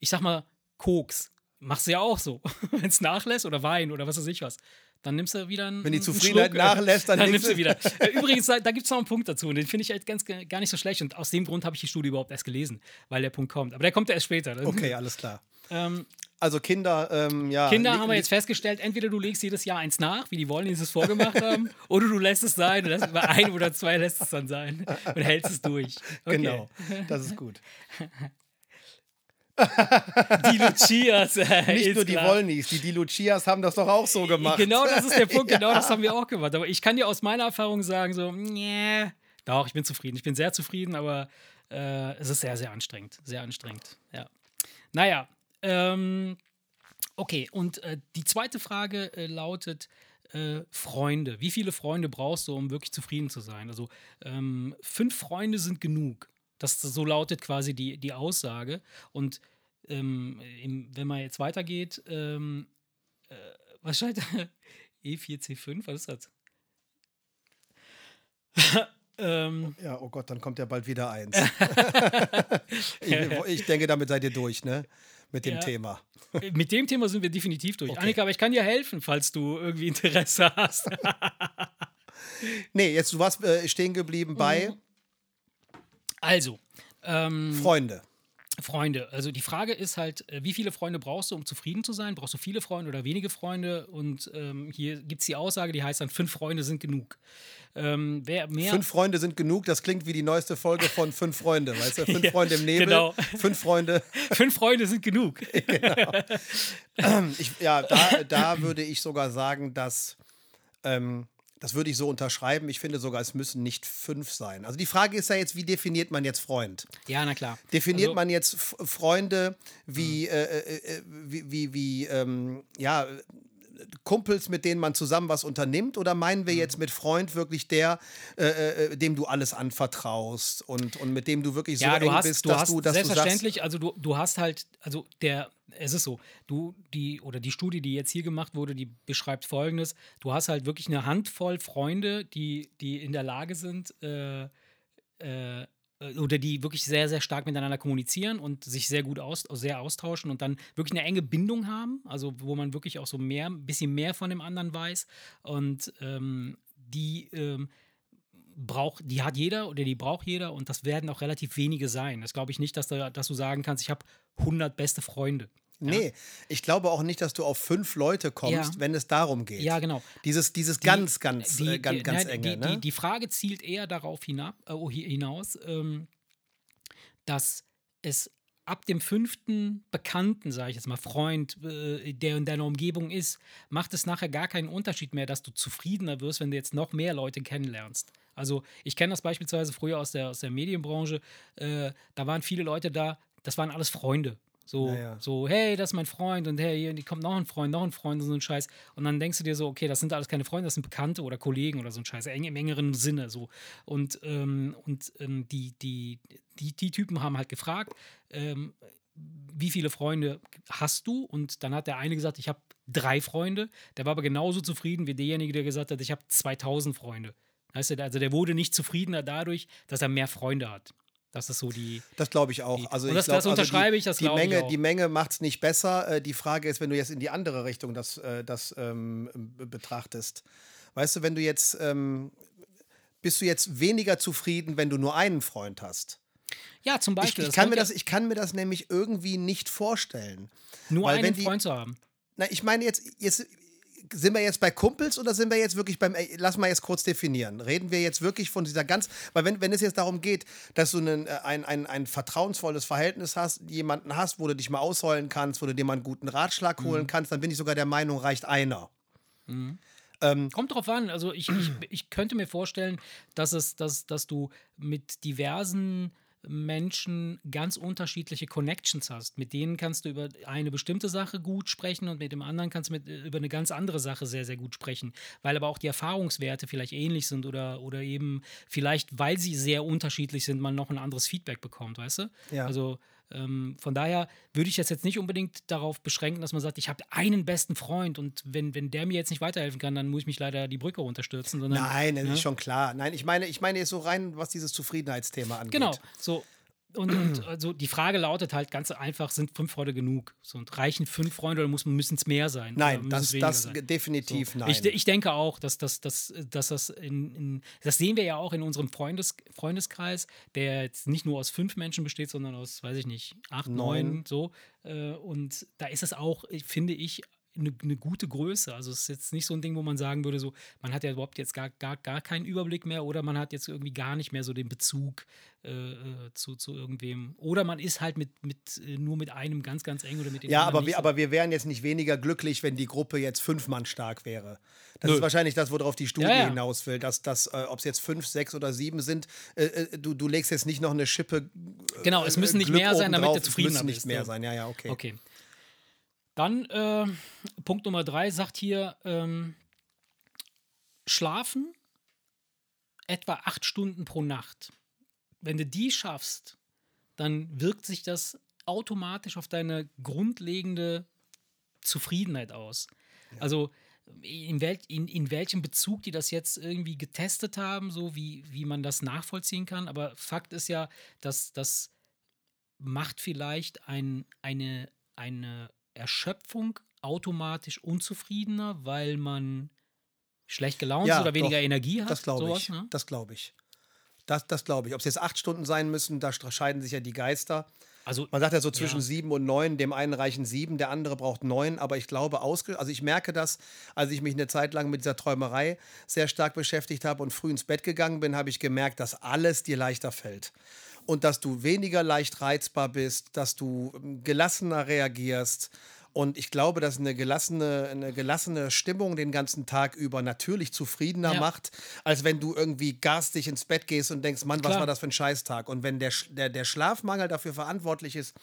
ich sag mal, Koks, machst du ja auch so. Wenn es nachlässt oder Wein oder was weiß ich was, dann nimmst du wieder einen. Wenn die Zufriedenheit äh, nachlässt, dann dann nimmst du wieder. Äh, Übrigens, da gibt es noch einen Punkt dazu und den finde ich halt ganz, gar nicht so schlecht und aus dem Grund habe ich die Studie überhaupt erst gelesen, weil der Punkt kommt. Aber der kommt ja erst später. Okay, alles klar. Ähm, Also Kinder, ähm, ja. Kinder haben wir jetzt festgestellt, entweder du legst jedes Jahr eins nach, wie die wollen, die es vorgemacht haben, oder du lässt es sein, lässt bei ein oder zwei lässt es dann sein und hältst es durch. Okay. Genau, das ist gut. Die Lucias. Äh, Nicht nur die klar. Wollnies, die, die Lucias haben das doch auch so gemacht. Genau das ist der Punkt, genau das haben wir auch gemacht. Aber ich kann dir aus meiner Erfahrung sagen, so, nee, doch, ich bin zufrieden. Ich bin sehr zufrieden, aber äh, es ist sehr, sehr anstrengend. Sehr anstrengend, ja. Naja, ähm, okay, und äh, die zweite Frage äh, lautet, äh, Freunde. Wie viele Freunde brauchst du, um wirklich zufrieden zu sein? Also ähm, fünf Freunde sind genug. Das so lautet quasi die, die Aussage. Und ähm, im, wenn man jetzt weitergeht, ähm, äh, was scheint E4C5? Was ist das? ähm, Ja, oh Gott, dann kommt ja bald wieder eins. ich, ich denke, damit seid ihr durch, ne? Mit dem Ja. Thema. mit dem Thema sind wir definitiv durch. Okay. Annika, aber ich kann dir helfen, falls du irgendwie Interesse hast. Nee, jetzt, du warst äh, stehen geblieben bei Mhm. Also, ähm, Freunde. Freunde. Also die Frage ist halt, äh, wie viele Freunde brauchst du, um zufrieden zu sein? Brauchst du viele Freunde oder wenige Freunde? Und ähm, hier gibt es die Aussage, die heißt dann, fünf Freunde sind genug. Ähm, wer mehr. Fünf Freunde sind genug, das klingt wie die neueste Folge von Fünf Freunde, weißt du? Fünf Ja, Freunde im Nebel, genau. fünf Freunde. fünf Freunde sind genug. Ich, ja, da, da würde ich sogar sagen, dass, ähm, Das würde ich so unterschreiben. Ich finde sogar, es müssen nicht fünf sein. Also die Frage ist ja jetzt, wie definiert man jetzt Freund? Ja, na klar. Definiert also, man jetzt Freunde wie, mhm. äh, äh, wie, wie, wie ähm, ja, Kumpels, mit denen man zusammen was unternimmt? Oder meinen wir mhm. jetzt mit Freund wirklich der, äh, äh, dem du alles anvertraust und, und mit dem du wirklich so ja, du hast, bist, du dass hast du dass Selbstverständlich, du also du, du hast halt, also der, es ist so, du, die, oder die Studie, die jetzt hier gemacht wurde, die beschreibt folgendes: Du hast halt wirklich eine Handvoll Freunde, die, die in der Lage sind, äh, äh, oder die wirklich sehr, sehr stark miteinander kommunizieren und sich sehr gut aus, sehr austauschen und dann wirklich eine enge Bindung haben, also wo man wirklich auch so mehr, ein bisschen mehr von dem anderen weiß. Und ähm, die ähm, braucht, die hat jeder oder die braucht jeder und das werden auch relativ wenige sein. Das glaube ich nicht, dass, da, dass du sagen kannst, ich habe 100 beste Freunde. Nee, ja? ich glaube auch nicht, dass du auf fünf Leute kommst, ja. wenn es darum geht. Ja, genau. Dieses, dieses die, ganz, ganz, die, äh, ganz, ganz die, enge. Die, ne? die, Frage zielt eher darauf hinab, äh, hinaus, ähm, dass es ab dem fünften Bekannten, sage ich jetzt mal, Freund, äh, der in deiner Umgebung ist, macht es nachher gar keinen Unterschied mehr, dass du zufriedener wirst, wenn du jetzt noch mehr Leute kennenlernst. Also ich kenne das beispielsweise früher aus der, aus der Medienbranche, äh, da waren viele Leute da, das waren alles Freunde. So, naja. so, hey, das ist mein Freund und hey, hier kommt noch ein Freund, noch ein Freund und so ein Scheiß. Und dann denkst du dir so, okay, das sind alles keine Freunde, das sind Bekannte oder Kollegen oder so ein Scheiß, im engeren Sinne. So. Und, ähm, und ähm, die, die, die, die Typen haben halt gefragt, ähm, wie viele Freunde hast du? Und dann hat der eine gesagt, ich habe drei Freunde. Der war aber genauso zufrieden wie derjenige, der gesagt hat, ich habe 2000 Freunde. Weißt du, also der wurde nicht zufriedener dadurch, dass er mehr Freunde hat. Das ist so die. Das glaube ich auch. Die, also und das, glaub, das unterschreibe also die, ich, das die Menge, ich auch. Die Menge macht es nicht besser. Äh, die Frage ist, wenn du jetzt in die andere Richtung das, äh, das ähm, betrachtest. Weißt du, wenn du jetzt. Ähm, bist du jetzt weniger zufrieden, wenn du nur einen Freund hast? Ja, zum Beispiel. Ich, ich kann, mir das, ich kann mir das nämlich irgendwie nicht vorstellen. Nur Weil einen die, Freund zu haben. Na, ich meine jetzt, jetzt, sind wir jetzt bei Kumpels oder sind wir jetzt wirklich beim, lass mal jetzt kurz definieren. Reden wir jetzt wirklich von dieser ganz, weil wenn, wenn es jetzt darum geht, dass du einen, äh, ein, ein, ein vertrauensvolles Verhältnis hast, jemanden hast, wo du dich mal ausheulen kannst, wo du dir mal einen guten Ratschlag mhm. holen kannst, dann bin ich sogar der Meinung, reicht einer. Mhm. Ähm, Kommt drauf an. Also ich, ich, ich könnte mir vorstellen, dass es, dass, dass du mit diversen Menschen ganz unterschiedliche Connections hast. Mit denen kannst du über eine bestimmte Sache gut sprechen und mit dem anderen kannst du mit, äh, über eine ganz andere Sache sehr, sehr gut sprechen. Weil aber auch die Erfahrungswerte vielleicht ähnlich sind oder, oder eben vielleicht, weil sie sehr unterschiedlich sind, man noch ein anderes Feedback bekommt, weißt du? Ja. Also ähm, von daher würde ich das jetzt nicht unbedingt darauf beschränken, dass man sagt, ich habe einen besten Freund und wenn, wenn der mir jetzt nicht weiterhelfen kann, dann muss ich mich leider die Brücke unterstürzen. Sondern, Nein, das ne? ist schon klar. Nein, ich meine, ich meine jetzt so rein, was dieses Zufriedenheitsthema angeht. Genau, so und, und, also die Frage lautet halt ganz einfach: Sind fünf Freunde genug? So, und reichen fünf Freunde oder müssen es mehr sein? Nein, das, das definitiv so. nein. Ich, ich, denke auch, dass, dass, dass, dass das in, in, das sehen wir ja auch in unserem Freundes, Freundeskreis, der jetzt nicht nur aus fünf Menschen besteht, sondern aus, weiß ich nicht, acht, neun, neun so. Äh, und da ist es auch, finde ich, eine, eine, gute Größe. Also es ist jetzt nicht so ein Ding, wo man sagen würde, so, man hat ja überhaupt jetzt gar, gar, gar keinen Überblick mehr oder man hat jetzt irgendwie gar nicht mehr so den Bezug äh, äh zu, zu irgendwem. Oder man ist halt mit, mit, äh, nur mit einem ganz, ganz eng oder mit dem Ja, aber wir, so. aber wir wären jetzt nicht weniger glücklich, wenn die Gruppe jetzt fünf Mann stark wäre. Das Nö. ist wahrscheinlich das, worauf die Studie ja, ja. hinaus will, dass, dass äh, ob es jetzt fünf, sechs oder sieben sind, äh, äh, du, du legst jetzt nicht noch eine Schippe. genau, es müssen nicht Glück mehr sein, damit du zufrieden bist. Es müssen nicht mehr sein, ja, ja, okay. Okay. Dann äh, Punkt Nummer drei sagt hier, ähm, schlafen etwa acht Stunden pro Nacht. Wenn du die schaffst, dann wirkt sich das automatisch auf deine grundlegende Zufriedenheit aus. Ja. Also in, wel in, in, welchem Bezug die das jetzt irgendwie getestet haben, so wie, wie man das nachvollziehen kann. Aber Fakt ist ja, dass das macht vielleicht ein, eine, eine Erschöpfung automatisch unzufriedener, weil man schlecht gelaunt ja, ist oder weniger doch, Energie hat? Das glaube ich. Ne? Das glaube ich. Das, das glaube ich. Ob es jetzt acht Stunden sein müssen, da scheiden sich ja die Geister. Also, Man sagt ja so zwischen ja. sieben und neun, dem einen reichen sieben, der andere braucht neun, aber ich glaube, ausge also ich merke das, als ich mich eine Zeit lang mit dieser Träumerei sehr stark beschäftigt habe und früh ins Bett gegangen bin, habe ich gemerkt, dass alles dir leichter fällt und dass du weniger leicht reizbar bist, dass du ähm, gelassener reagierst Und ich glaube, dass eine gelassene, eine gelassene Stimmung den ganzen Tag über natürlich zufriedener Ja. macht, als wenn du irgendwie garstig ins Bett gehst und denkst, Mann, was Klar. war das für ein Scheißtag? Und wenn der, der, der Schlafmangel dafür verantwortlich ist,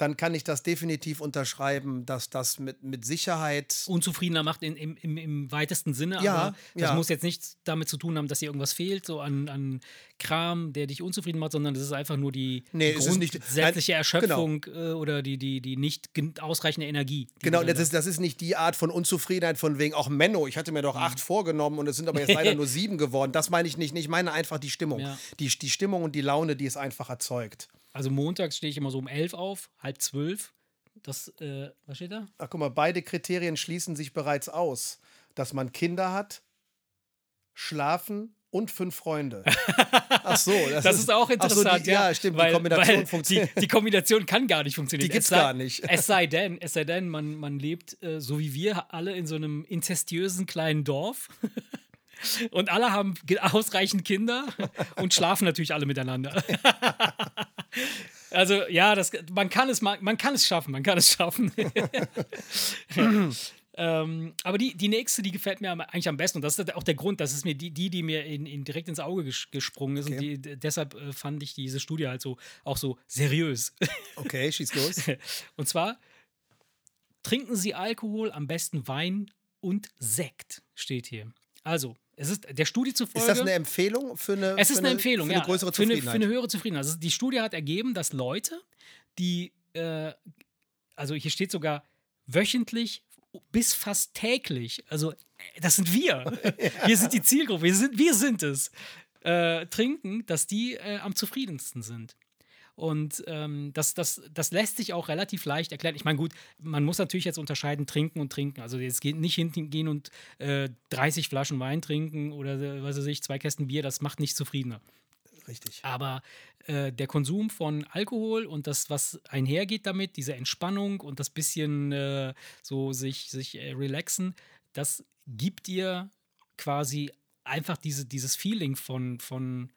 dann kann ich das definitiv unterschreiben, dass das mit, mit Sicherheit. unzufriedener macht in, im, im, im weitesten Sinne. Ja, aber das ja. muss jetzt nichts damit zu tun haben, dass dir irgendwas fehlt, so an, an Kram, der dich unzufrieden macht, sondern das ist einfach nur die, Nee, grundsätzliche nein, Erschöpfung äh, oder die, die, die nicht ausreichende Energie. Genau, das ist, das ist nicht die Art von Unzufriedenheit von wegen, auch Menno, ich hatte mir Mhm. doch acht vorgenommen und es sind aber jetzt leider nur sieben geworden. Das meine ich nicht. Ich meine einfach die Stimmung. Ja. Die, die Stimmung und die Laune, die es einfach erzeugt. Also montags stehe ich immer so um elf auf, halb zwölf. Das, äh, was steht da? Ach, guck mal, beide Kriterien schließen sich bereits aus. Dass man Kinder hat, schlafen und fünf Freunde. Ach so, das, Das ist auch ach so, interessant, die, ja. ja. stimmt, weil, die Kombination funktioniert. Die, die Kombination kann gar nicht funktionieren. Die gibt's Es sei- gar nicht. Es sei denn, es sei denn, man, man lebt äh, so wie wir alle in so einem inzestiösen kleinen Dorf. Und alle haben ausreichend Kinder und schlafen natürlich alle miteinander. Also ja, das, man, kann es, ma- man kann es schaffen, man kann es schaffen. ähm, aber die, die nächste, die gefällt mir eigentlich am besten. Und das ist auch der Grund, das ist mir die, die, die mir in, in direkt ins Auge ges gesprungen ist. Und Okay. die, d- deshalb äh, fand ich diese Studie halt so auch so seriös. Okay, schieß los. Und zwar trinken Sie Alkohol, am besten Wein und Sekt, steht hier. Also, es ist der Studie zufolge. Ist das eine Empfehlung für eine, Es ist für eine Empfehlung, für ja. eine größere für, eine, Zufriedenheit? für eine höhere Zufriedenheit. Also die Studie hat ergeben, dass Leute, die, äh, also hier steht sogar wöchentlich bis fast täglich, also äh, das sind wir. Wir sind die Zielgruppe, wir sind, wir sind es, äh, trinken, dass die äh, am zufriedensten sind. Und ähm, das, das, das lässt sich auch relativ leicht erklären. Ich meine, gut, man muss natürlich jetzt unterscheiden, trinken und trinken. Also jetzt geht nicht hingehen und äh, 30 Flaschen Wein trinken oder äh, was weiß ich, zwei Kästen Bier, das macht nicht zufriedener. Richtig. Aber äh, der Konsum von Alkohol und das, was einhergeht damit, diese Entspannung und das bisschen äh, so sich, sich äh, relaxen, das gibt dir quasi einfach diese, dieses Feeling von, von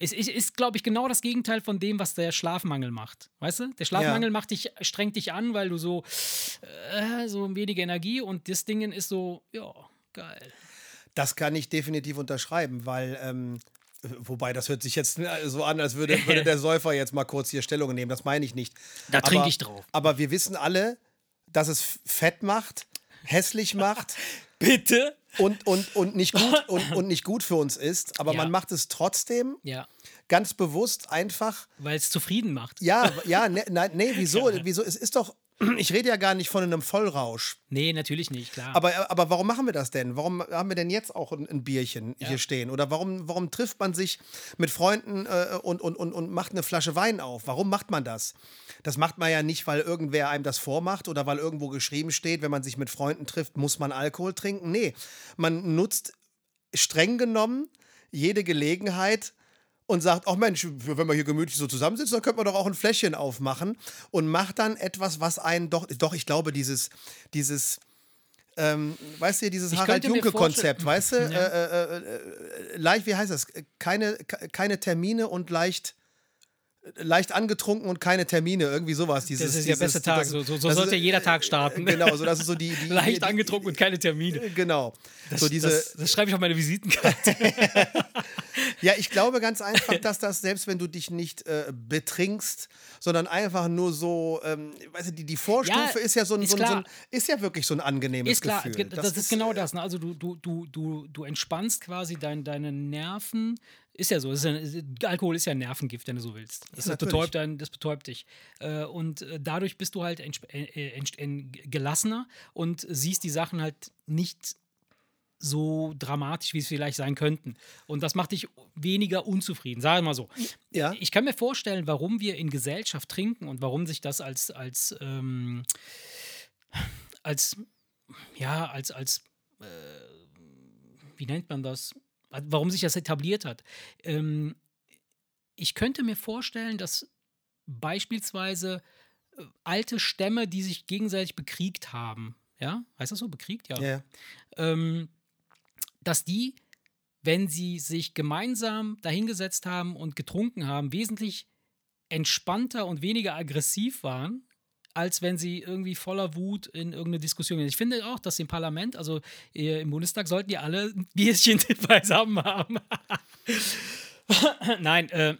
es ist, ist glaube ich, genau das Gegenteil von dem, was der Schlafmangel macht. Weißt du? Der Schlafmangel macht dich, strengt dich an, weil du so, äh, so weniger Energie und das Ding ist so, ja, geil. Das kann ich definitiv unterschreiben, weil, ähm, wobei das hört sich jetzt so an, als würde, würde der Säufer jetzt mal kurz hier Stellung nehmen. Das meine ich nicht. Da trinke ich drauf. Aber wir wissen alle, dass es fett macht, hässlich macht Bitte? Und, und, und, nicht, gut, und, und nicht gut für uns ist. Aber Ja. man macht es trotzdem Ja, ganz bewusst einfach weil es zufrieden macht. Ja, ja, ne, nein, nee, wieso? Wieso? Es ist doch, ich rede ja gar nicht von einem Vollrausch. Nee, natürlich nicht, klar. Aber, aber warum machen wir das denn? Warum haben wir denn jetzt auch ein, ein Bierchen hier stehen? Oder warum, warum trifft man sich mit Freunden äh, und, und, und, und macht eine Flasche Wein auf? Warum macht man das? Das macht man ja nicht, weil irgendwer einem das vormacht oder weil irgendwo geschrieben steht, wenn man sich mit Freunden trifft, muss man Alkohol trinken. Nee, man nutzt streng genommen jede Gelegenheit und sagt, ach Mensch, wenn wir hier gemütlich so zusammensitzen, dann könnte man doch auch ein Fläschchen aufmachen und macht dann etwas, was einen doch, doch, ich glaube, dieses, dieses, ähm, weißt du, dieses Ich Harald Junke-Konzept, weißt du, Ja. äh, äh, äh, leicht, wie heißt das, keine, keine Termine und leicht, leicht angetrunken und keine Termine, irgendwie sowas. Dieses, das ist der dieses, beste Tag. das- So, so, so das sollte ist, jeder Tag starten. Genau, so das ist so die, die Leicht die, angetrunken und keine Termine. Genau. so diese, das, das schreibe ich auf meine Visitenkarte. Ja, ich glaube ganz einfach, dass das, selbst wenn du dich nicht äh, betrinkst, sondern einfach nur so, ähm, weißt du, die, die Vorstufe Ja, ist ja so ein, ist so ein, so ein, ist ja wirklich so ein angenehmes ist klar, Gefühl. ge- das, ist genau äh, das. Ne? Also du, du, du, du, du entspannst quasi dein, deine Nerven. Ist ja so. Ist ja, Alkohol ist ja ein Nervengift, wenn du so willst. Das, Ja, betäubt, dein, das betäubt dich. Äh, und äh, dadurch bist du halt äh, gelassener und siehst die Sachen halt nicht so dramatisch, wie es vielleicht sein könnten. Und das macht dich weniger unzufrieden, sagen wir mal so. Ja. Ich kann mir vorstellen, warum wir in Gesellschaft trinken und warum sich das als, als, ähm, als ja, als, als äh, wie nennt man das? Warum sich das etabliert hat. Ähm, ich könnte mir vorstellen, dass beispielsweise äh, alte Stämme, die sich gegenseitig bekriegt haben, ja, heißt das so, bekriegt? Ja. Ja. Ähm, dass die, wenn sie sich gemeinsam dahingesetzt haben und getrunken haben, wesentlich entspannter und weniger aggressiv waren, als wenn sie irgendwie voller Wut in irgendeine Diskussion gehen. Ich finde auch, dass im Parlament, also äh, im Bundestag, sollten die alle ein Bierchen beisammen haben. Nein, äh,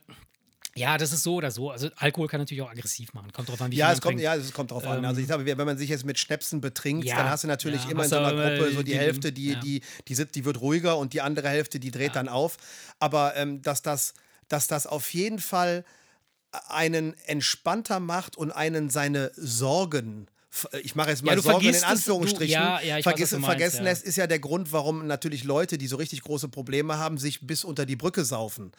ja, das ist so oder so. Also Alkohol kann natürlich auch aggressiv machen. Kommt drauf an, wie ja, viel es man kommt, trinkt. ja, es kommt drauf an. Also ich glaube, wenn man sich jetzt mit Schnäpsen betrinkt, Ja, dann hast du natürlich ja, immer in so einer Gruppe so die die- Hälfte, die, ja. die, die, sitzt, die wird ruhiger und die andere Hälfte, die dreht dann auf. Aber ähm, dass, das, dass das auf jeden Fall einen entspannter macht und einen seine Sorgen ich mache jetzt mal Ja, Sorgen in es, du- Anführungsstrichen, ja, ja, weiß, vergiss, du meinst, vergessen lässt, ist ja der Grund, warum natürlich Leute, die so richtig große Probleme haben, sich bis unter die Brücke saufen.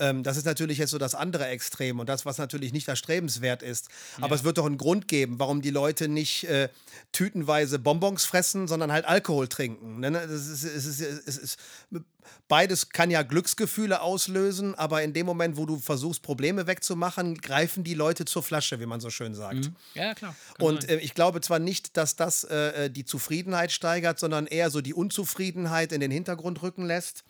Ähm, das ist natürlich jetzt so das andere Extrem und das, was natürlich nicht erstrebenswert ist. Aber es wird doch einen Grund geben, warum die Leute nicht äh, tütenweise Bonbons fressen, sondern halt Alkohol trinken. Ne? Das ist, es ist, es ist, beides kann ja Glücksgefühle auslösen, aber in dem Moment, wo du versuchst, Probleme wegzumachen, greifen die Leute zur Flasche, wie man so schön sagt. Ja, klar. kann Und äh, ich glaube zwar nicht, dass das äh, die Zufriedenheit steigert, sondern eher so die Unzufriedenheit in den Hintergrund rücken lässt.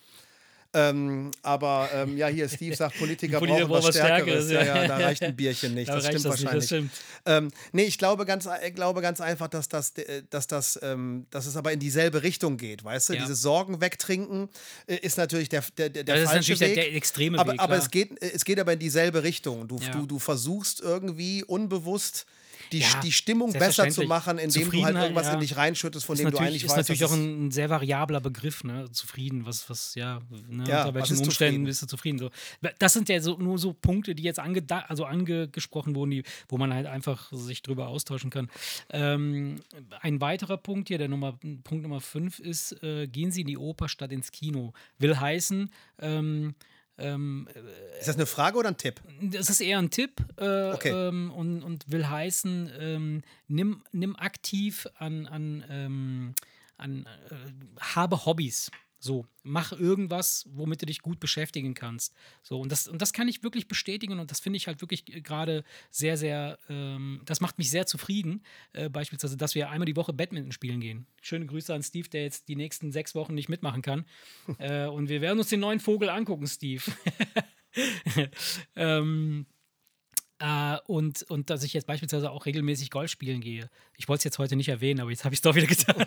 Ähm, aber ähm, ja, hier Steve sagt, Politiker Politiker brauchen was Stärkeres. Stärkeres, Ja, ja. da reicht ein Bierchen nicht. Da das stimmt das nicht, das wahrscheinlich. stimmt. Ähm, nee, ich glaube ganz, ich glaube ganz einfach, dass das, äh, dass das, ähm, dass es aber in dieselbe Richtung geht, weißt du? Ja. Dieses Sorgen wegtrinken äh, ist natürlich der, der, der, der das ist falsche natürlich der, Weg. der extreme aber, Weg. aber klar. es geht, es geht aber in dieselbe Richtung. Du, Ja. du, du versuchst irgendwie unbewusst die, Ja, die Stimmung besser zu machen, indem du halt irgendwas ja. in dich reinschüttest, von ist dem du natürlich, eigentlich ist weißt, natürlich dass auch es- ein, sehr variabler Begriff, ne? Zufrieden, was, was, ja, ne? Ja, unter welchen ist Umständen zufrieden? bist du zufrieden? So. Das sind ja so, nur so Punkte, die jetzt ange, also angesprochen wurden, die, wo man halt einfach sich drüber austauschen kann. Ähm, ein weiterer Punkt hier, der Nummer, Punkt Nummer 5 ist, äh, gehen Sie in die Oper statt ins Kino. Will heißen, ähm, ähm, Ist das eine Frage oder ein Tipp? das ist eher ein Tipp äh, Okay. ähm, und, und will heißen, ähm, nimm, nimm aktiv an, an, ähm, an äh, habe Hobbys. So, mach irgendwas, womit du dich gut beschäftigen kannst. So, und das, und das kann ich wirklich bestätigen und das finde ich halt wirklich äh, gerade sehr, sehr, ähm, das macht mich sehr zufrieden. Äh, beispielsweise, dass wir einmal die Woche Badminton spielen gehen. Schöne Grüße an Steve, der jetzt die nächsten sechs Wochen nicht mitmachen kann. äh, und wir werden uns den neuen Vogel angucken, Steve. ähm, äh, und, und dass ich jetzt beispielsweise auch regelmäßig Golf spielen gehe. Ich wollte es jetzt heute nicht erwähnen, aber jetzt habe ich es doch wieder getan.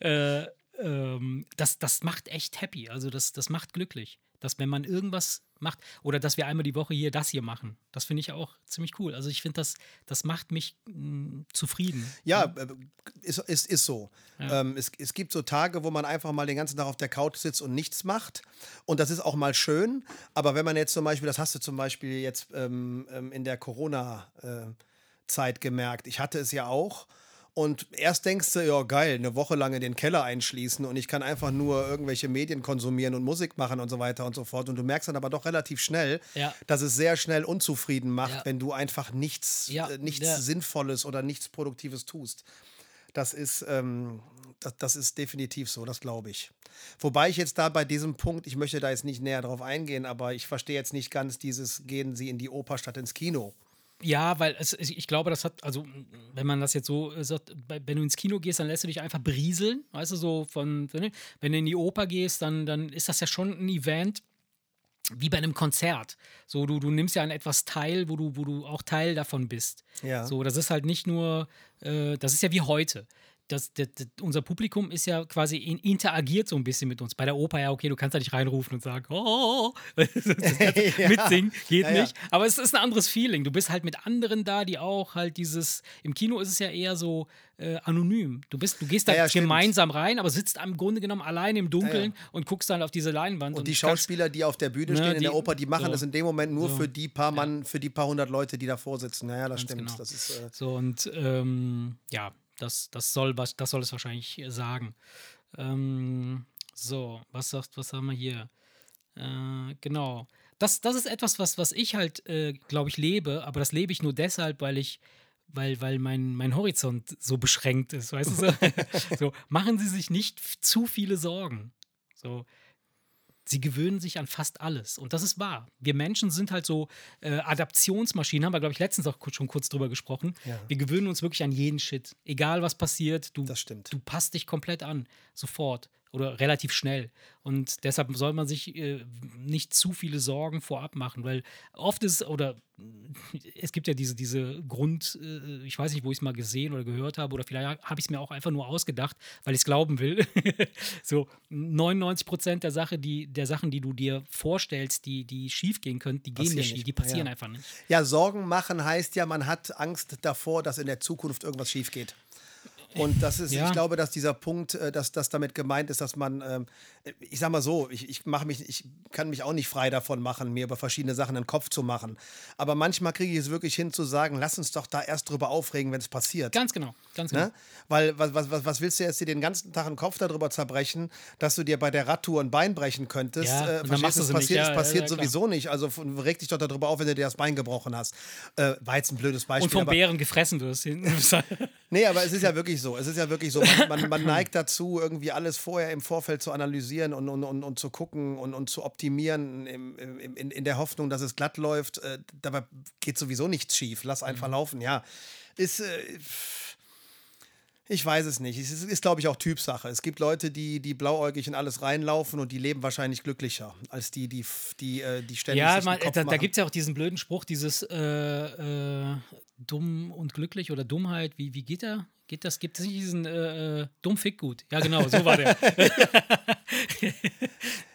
äh, ähm, das, das macht echt happy. Also das, das macht glücklich. Dass wenn man irgendwas macht, oder dass wir einmal die Woche hier das hier machen, das finde ich auch ziemlich cool. Also ich finde, das, das macht mich mh, zufrieden. Ja, äh, ist, ist, ist so. Ähm, es, es gibt so Tage, wo man einfach mal den ganzen Tag auf der Couch sitzt und nichts macht. Und das ist auch mal schön. Aber wenn man jetzt zum Beispiel, das hast du zum Beispiel jetzt ähm, ähm, in der Corona-Zeit gemerkt, ich hatte es ja auch. Und erst denkst du, ja geil, eine Woche lang in den Keller einschließen und ich kann einfach nur irgendwelche Medien konsumieren und Musik machen und so weiter und so fort. Und du merkst dann aber doch relativ schnell, Ja. dass es sehr schnell unzufrieden macht, Ja. wenn du einfach nichts, Ja, äh, nichts. Sinnvolles oder nichts Produktives tust. Das ist, ähm, das, das ist definitiv so, das glaube ich. Wobei ich jetzt da bei diesem Punkt, ich möchte da jetzt nicht näher drauf eingehen, aber ich verstehe jetzt nicht ganz dieses, gehen Sie in die Oper statt ins Kino. Ja, weil es, ich glaube, das hat, also wenn man das jetzt so äh, sagt, wenn du ins Kino gehst, dann lässt du dich einfach berieseln, weißt du, so von, ne? wenn du in die Oper gehst, dann, dann ist das ja schon ein Event, wie bei einem Konzert. So, du, du nimmst ja an etwas teil, wo du, wo du auch Teil davon bist. Ja. So, das ist halt nicht nur, äh, das ist ja wie heute. Das, das, das, unser Publikum ist ja quasi in, interagiert so ein bisschen mit uns. Bei der Oper, ja, okay, du kannst da nicht reinrufen und sagen, oh, das kannst Ja. mitsingen, geht Ja, nicht. Aber es ist ein anderes Feeling. Du bist halt mit anderen da, die auch halt dieses. Im Kino ist es ja eher so äh, anonym. Du bist, du gehst da gemeinsam rein, aber sitzt im Grunde genommen allein im Dunkeln und guckst dann auf diese Leinwand. Und die kannst- Schauspieler, die auf der Bühne Ne, stehen in der die- Oper, die machen so. das in dem Moment nur So. für die paar Mann, für die paar hundert Leute, die davor sitzen. Naja, das Ganz stimmt. genau. Das ist, äh, So, und ähm, ja, das, das, soll, das soll es wahrscheinlich äh, sagen. Ähm, so, was, sagt, was haben wir hier? Äh, genau. Das, das ist etwas, was, was ich halt, äh, glaube ich, lebe, aber das lebe ich nur deshalb, weil ich, weil, weil mein, mein Horizont so beschränkt ist, weißt du? So, machen Sie sich nicht zu viele Sorgen. So, sie gewöhnen sich an fast alles. Und das ist wahr. Wir Menschen sind halt so äh, Adaptionsmaschinen, haben wir, glaube ich, letztens auch schon kurz drüber gesprochen. Ja. Wir gewöhnen uns wirklich an jeden Shit. Egal was passiert, du, Das stimmt. du passt dich komplett an. Sofort. Oder relativ schnell. Und deshalb soll man sich äh, nicht zu viele Sorgen vorab machen, weil oft ist, oder es gibt ja diese, diese Grund, äh, ich weiß nicht, wo ich es mal gesehen oder gehört habe, oder vielleicht habe ich es mir auch einfach nur ausgedacht, weil ich es glauben will. so 99 Prozent der, Sache, die, der Sachen, die du dir vorstellst, die, die schief gehen können, die gehen nicht schief, die passieren ja. einfach nicht. Ja, Sorgen machen heißt ja, man hat Angst davor, dass in der Zukunft irgendwas schief geht. Und das ist, Ja. ich glaube, dass dieser Punkt, äh, dass das damit gemeint ist, dass man, ähm, ich sag mal so, ich, ich mache mich, ich kann mich auch nicht frei davon machen, mir über verschiedene Sachen den Kopf zu machen. Aber manchmal kriege ich es wirklich hin zu sagen, lass uns doch da erst drüber aufregen, wenn es passiert. Ganz genau, ganz genau. Ne? Weil was, was, was, willst du jetzt dir den ganzen Tag den Kopf darüber zerbrechen, dass du dir bei der Radtour ein Bein brechen könntest? Ja, äh, verstehst du, es passiert, Ja, es passiert ja, sowieso nicht. Also reg dich doch darüber auf, wenn du dir das Bein gebrochen hast. Äh, war jetzt ein blödes Beispiel. Und vom Bären gefressen wirst. Nee, aber es ist ja wirklich so. Es ist ja wirklich so. Man, man, man neigt dazu, irgendwie alles vorher im Vorfeld zu analysieren und, und, und, und zu gucken und, und zu optimieren, im, im, in, in der Hoffnung, dass es glatt läuft. Äh, dabei geht sowieso nichts schief. Lass einfach laufen. Ja, ist. Äh, ich weiß es nicht. Es ist, ist glaube ich, auch Typsache. Es gibt Leute, die, die blauäugig in alles reinlaufen und die leben wahrscheinlich glücklicher als die, die, die, äh, die ständig Ja, man, da, da gibt es ja auch diesen blöden Spruch, dieses äh, äh, dumm und glücklich oder Dummheit. Wie, wie geht der? Geht das? Gibt es nicht diesen äh, äh, dumm fick gut? Ja, genau, so war der.